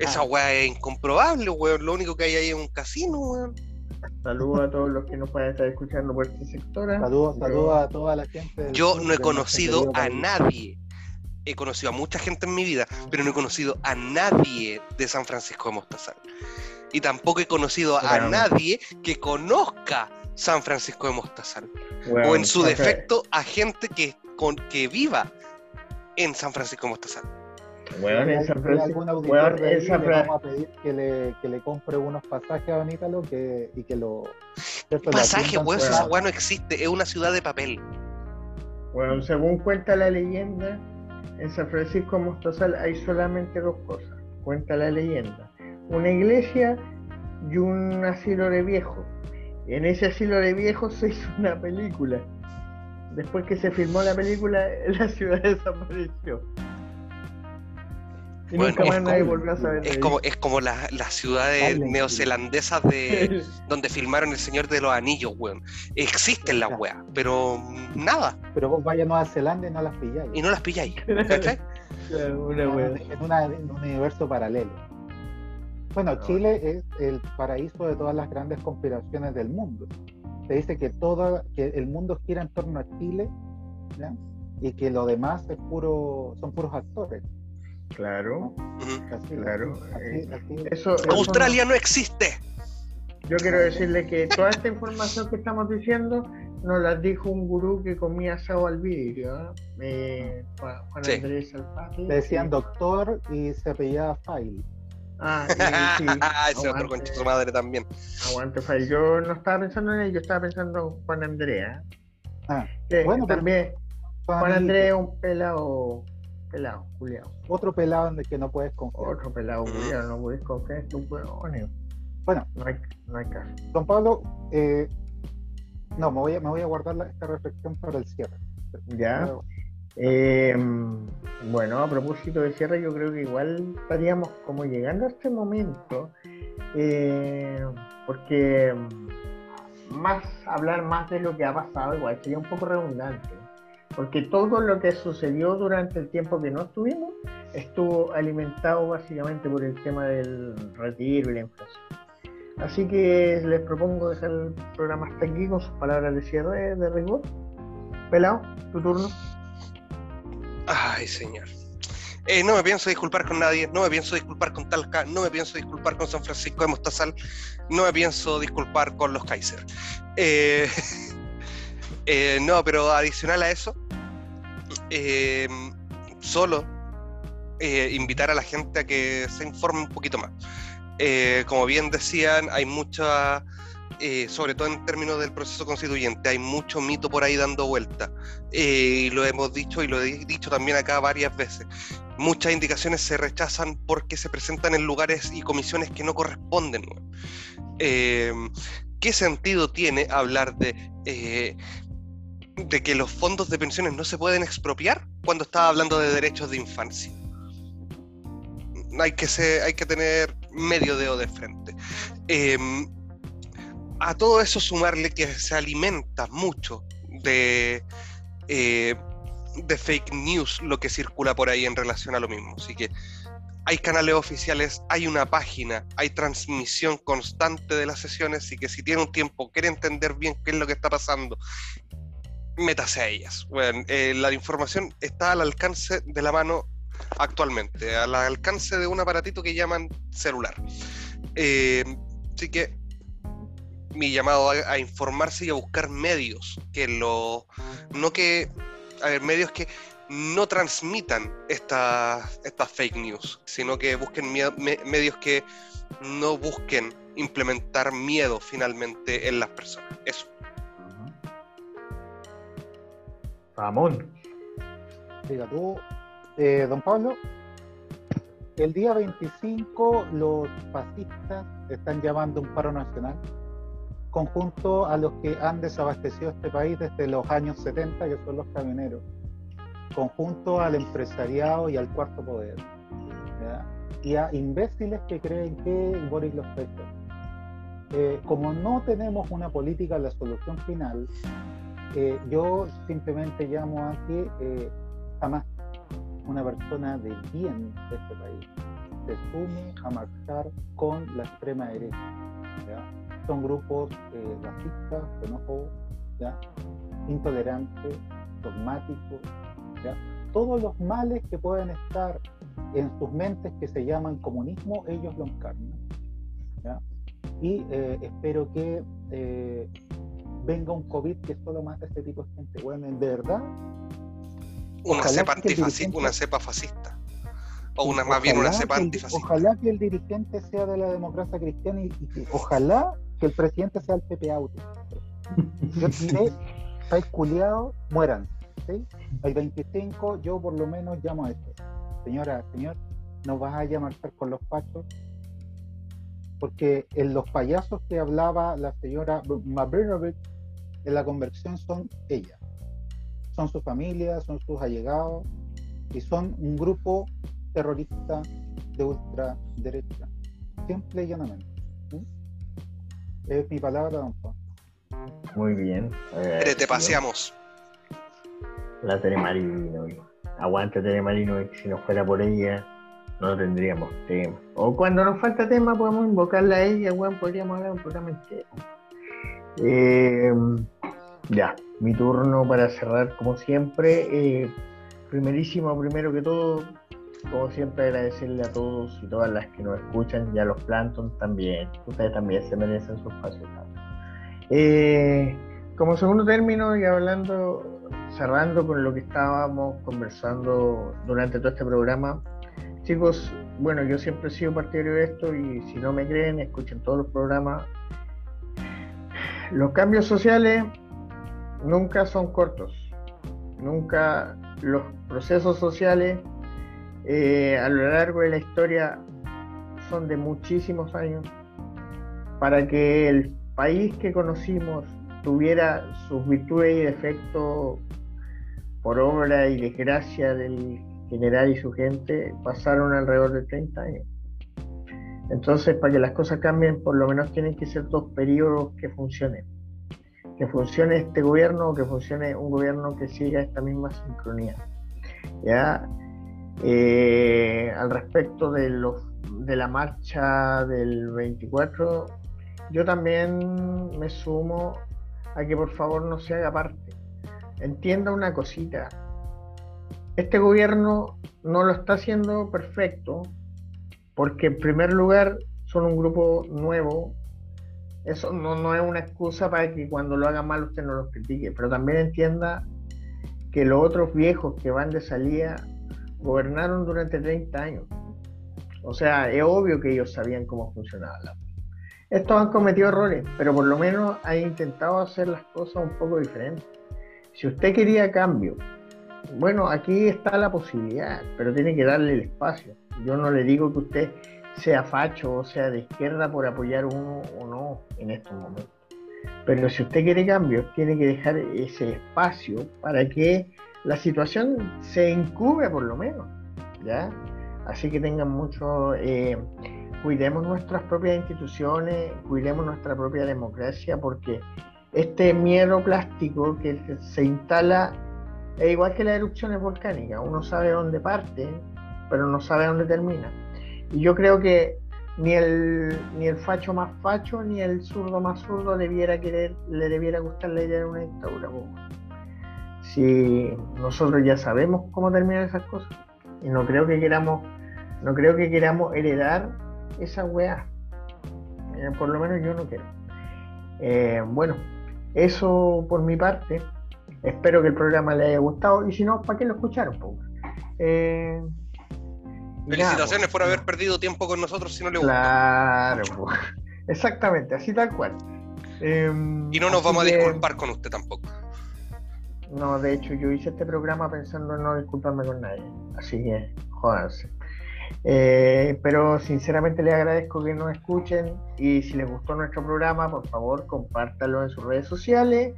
Esa weá es incomprobable, weón. Lo único que hay ahí es un casino, weón. Saludos a todos los que nos puedan estar escuchando por este sector. ¿eh? Saludos, Pero- saludos a toda la gente. Yo no he conocido a país. nadie. He conocido a mucha gente en mi vida, pero no he conocido a nadie de San Francisco de Mostazal. Y tampoco he conocido a nadie que conozca San Francisco de Mostazal. Bueno, o en su defecto a gente que, con, que viva en San Francisco de Mostazal. Weón, en San Francisco. de ahí, le Fra- vamos a pedir que le, que le compre unos pasajes a Don Ítalo que, y que lo. Pasaje, weón, por- esa no existe, es una ciudad de papel. Bueno, según cuenta la leyenda, en San Francisco de Mostazal hay solamente dos cosas. Cuenta la leyenda. Una iglesia y un asilo de viejos. En ese asilo de viejos se hizo una película. Después que se filmó la película, la ciudad desapareció. Y Bueno, nunca es más nadie como- volvió a saber Es como, es como las las ciudades neozelandesas de donde filmaron El Señor de los Anillos, weón. Existen las weas, pero nada. Pero vos vayas a Nueva Zelanda y no las pilláis. Y no las pilláis. ¿Cachai? Una en una- en un universo paralelo. Bueno, Chile es el paraíso de todas las grandes conspiraciones del mundo. Se dice que todo, que el mundo gira en torno a Chile, ¿ya? y que lo demás es puro, son puros actores. Claro, Así, claro. así- eh, así- Eso, eso Australia no existe. Yo quiero decirle que toda esta información que estamos diciendo nos la dijo un gurú que comía asado al vidrio. ¿eh? Eh, Juan Juan Sí. Andrés Salpati. Le decían doctor y se apellidaba File. Ah, sí, sí. Ese otro de su madre también. aguante, Fay. Yo no estaba pensando en él, yo estaba pensando en Juan Andrea. Ah, Que Bueno, pero- también son Juan. Andrés es un pelado, pelado, Julián. Otro pelado en el que no puedes confiar. Otro pelado, Julián, no puedes confiar en huevones. Bueno, No hay, no hay caso. don Pablo, eh, no, me voy a, me voy a guardar la- esta reflexión para el cierre. Ya. Eh, bueno, a propósito de cierre, yo creo que igual estaríamos como llegando a este momento, eh, porque más hablar más de lo que ha pasado igual sería un poco redundante, porque todo lo que sucedió durante el tiempo que no estuvimos estuvo alimentado básicamente por el tema del retiro y la inflación. Así que les propongo dejar el programa hasta aquí con sus palabras de cierre de rigor. Pelado, tu turno. Ay, señor. Eh, no me pienso disculpar con nadie, no me pienso disculpar con Talca, no me pienso disculpar con San Francisco de Mostazal, no me pienso disculpar con los Kaiser. Eh, eh, no, pero adicional a eso, solo invitar a la gente a que se informe un poquito más. Como bien decían, hay mucha, eh, sobre todo en términos del proceso constituyente, hay mucho mito por ahí dando vuelta. Eh, y lo hemos dicho y lo he dicho también acá varias veces. Muchas indicaciones se rechazan porque se presentan en lugares y comisiones que no corresponden. Eh, ¿Qué sentido tiene hablar de, de que los fondos de pensiones no se pueden expropiar cuando estaba hablando de derechos de infancia? Hay que, hay que tener medio dedo de frente. A todo eso sumarle que se alimenta mucho de, eh, de fake news lo que circula por ahí en relación a lo mismo. Así que hay canales oficiales, hay una página, hay transmisión constante de las sesiones, así que si tiene un tiempo, quiere entender bien qué es lo que está pasando, métase a ellas. Bueno, eh, la información está al alcance de la mano actualmente, al alcance de un aparatito que llaman celular. Eh, así que mi llamado a, a informarse y a buscar medios que lo no que a ver medios que no transmitan estas estas fake news sino que busquen me- medios que no busquen implementar miedo finalmente en las personas. Eso. Ramón. Diga tú, eh, don Pablo, el día 25 los fascistas están llamando un paro nacional conjunto a los que han desabastecido este país desde los años 70, que son los camioneros, conjunto al empresariado y al cuarto poder, ¿ya? y a imbéciles que creen que Boris los pesca. Eh, como no tenemos una política, la solución final, eh, yo simplemente llamo a que eh, jamás una persona de bien de este país se sume a marchar con la extrema derecha. ¿ya? Son grupos eh, racistas, xenófobos, ¿ya? intolerantes, dogmáticos, ¿ya? todos los males que pueden estar en sus mentes que se llaman comunismo, ellos lo encarnan. ¿ya? Y eh, espero que eh, venga un COVID que solo mata a este tipo de gente. Bueno, de verdad, una cepa dirigente- una cepa fascista o una más bien una cepa antifascista Ojalá que el dirigente sea de la democracia cristiana y, y que- ojalá que el presidente sea el Pepe Auto. Yo estáis culiados, mueran. ¿sí? Hay 25, yo por lo menos llamo a esto. Señora, señor, no vas a marchar con los pachos. Porque en los payasos que hablaba la señora Mabrinovich en la conversión son ella. Son su familia, son sus allegados y son un grupo terrorista de ultraderecha. Simple y llanamente. Es mi palabra, don Juan. Muy bien. Eh, Pero te paseamos La Tere Marino. Aguanta Tere Marino, que si no fuera por ella no tendríamos tema. O cuando nos falta tema podemos invocarla a ella, weón, podríamos hablar un programa entero. Eh, ya, mi turno para cerrar como siempre. Eh, primerísimo, primero que todo, como siempre agradecerle a todos y todas las que nos escuchan y a los Planton también. Ustedes también se merecen su espacio. Eh, como segundo término y hablando, cerrando con lo que estábamos conversando durante todo este programa, chicos, bueno, yo siempre he sido partidario de esto y si no me creen, escuchen todos los programas. Los cambios sociales nunca son cortos, nunca los procesos sociales eh, a lo largo de la historia son de muchísimos años para que el país que conocimos tuviera sus virtudes y defectos por obra y desgracia del general y su gente, pasaron alrededor de 30 años. Entonces, para que las cosas cambien, por lo menos tienen que ser dos periodos que funcionen. Que funcione este gobierno o que funcione un gobierno que siga esta misma sincronía. ¿Ya? Eh, al respecto de, los, de la marcha del 24, yo también me sumo a que por favor no se haga parte. Entienda una cosita. Este gobierno no lo está haciendo perfecto porque en primer lugar son un grupo nuevo. Eso no, no es una excusa para que cuando lo haga mal usted no los critique, pero también entienda que los otros viejos que van de salida gobernaron durante 30 años. O sea, es obvio que ellos sabían cómo funcionaba la estos han cometido errores, pero por lo menos han intentado hacer las cosas un poco diferentes. Si usted quería cambio, bueno, aquí está la posibilidad, pero tiene que darle el espacio. Yo no le digo que usted sea facho o sea de izquierda por apoyar uno o no en estos momentos. Pero si usted quiere cambio, tiene que dejar ese espacio para que la situación se incube por lo menos. ¿ya? Así que tengan mucho... Eh, cuidemos nuestras propias instituciones, cuidemos nuestra propia democracia, porque este miedo plástico que se instala es igual que las erupciones volcánicas, uno sabe dónde parte, pero no sabe dónde termina. Y yo creo que ni el, ni el facho más facho, ni el zurdo más zurdo debiera querer, le debiera gustar la idea de una dictadura. Si nosotros ya sabemos cómo terminan esas cosas, y no creo que queramos, no creo que queramos heredar esa weá. Eh, por lo menos yo no quiero. Eh, bueno, eso por mi parte. Espero que el programa les haya gustado y si no, ¿para qué lo escucharon? Eh, Felicitaciones por haber perdido tiempo con nosotros si no le gustó. Claro, exactamente, así tal cual. Em, y no nos vamos a disculpar con usted tampoco. No, de hecho, yo hice este programa pensando en no disculparme con nadie. Así que, jódanse. Eh, pero sinceramente les agradezco que nos escuchen y si les gustó nuestro programa, por favor, compártalo en sus redes sociales.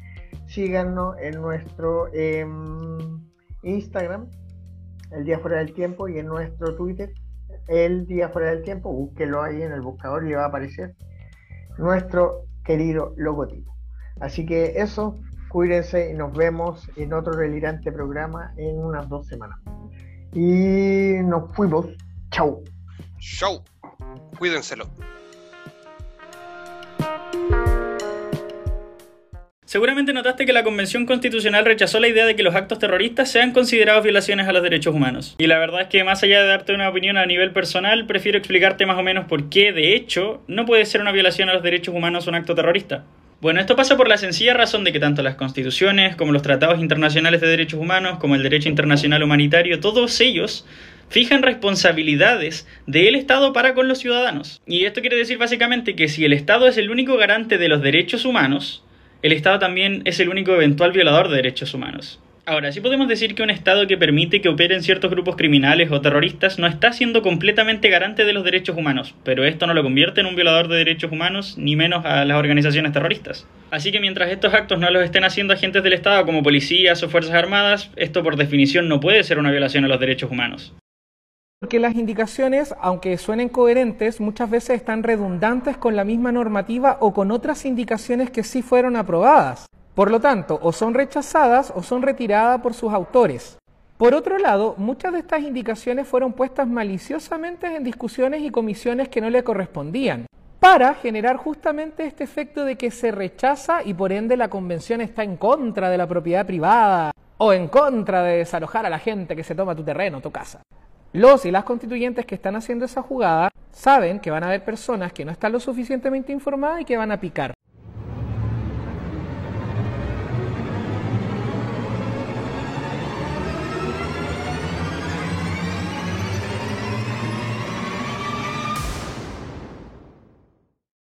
Síganos en nuestro em, Instagram, El Día Fuera del Tiempo, y en nuestro Twitter, El Día Fuera del Tiempo. Búsquelo ahí en el buscador y le va a aparecer nuestro querido logotipo. Así que eso, cuídense y nos vemos en otro delirante programa en unas dos semanas. Y nos fuimos. Chau. Chau. Cuídenselo. Seguramente notaste que la Convención Constitucional rechazó la idea de que los actos terroristas sean considerados violaciones a los derechos humanos. Y la verdad es que más allá de darte una opinión a nivel personal, prefiero explicarte más o menos por qué, de hecho, no puede ser una violación a los derechos humanos un acto terrorista. Bueno, esto pasa por la sencilla razón de que tanto las constituciones como los tratados internacionales de derechos humanos, como el derecho internacional humanitario, todos ellos fijan responsabilidades del Estado para con los ciudadanos. Y esto quiere decir básicamente que si el Estado es el único garante de los derechos humanos, el Estado también es el único eventual violador de derechos humanos. Ahora, sí podemos decir que un Estado que permite que operen ciertos grupos criminales o terroristas no está siendo completamente garante de los derechos humanos, pero esto no lo convierte en un violador de derechos humanos, ni menos a las organizaciones terroristas. Así que mientras estos actos no los estén haciendo agentes del Estado como policías o fuerzas armadas, esto por definición no puede ser una violación a los derechos humanos. Porque las indicaciones, aunque suenen coherentes, muchas veces están redundantes con la misma normativa o con otras indicaciones que sí fueron aprobadas. Por lo tanto, o son rechazadas o son retiradas por sus autores. Por otro lado, muchas de estas indicaciones fueron puestas maliciosamente en discusiones y comisiones que no le correspondían, para generar justamente este efecto de que se rechaza y por ende la convención está en contra de la propiedad privada o en contra de desalojar a la gente que se toma tu terreno, tu casa. Los y las constituyentes que están haciendo esa jugada saben que van a haber personas que no están lo suficientemente informadas y que van a picar.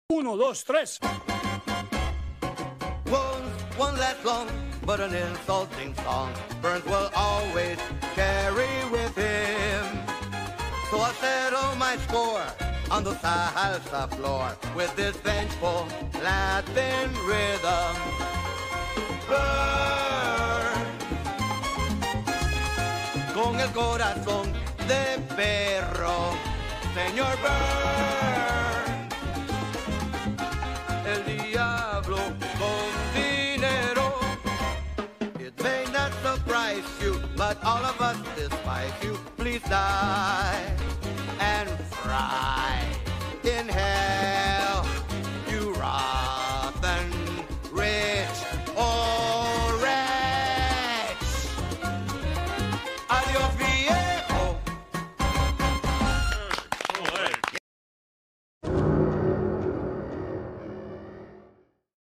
Uno, dos, tres. one last long, but an insulting song. Burns will always carry with him. So I settle my score on the salsa floor with this vengeful Latin rhythm. Burn con el corazón de perro, señor Burn. 다.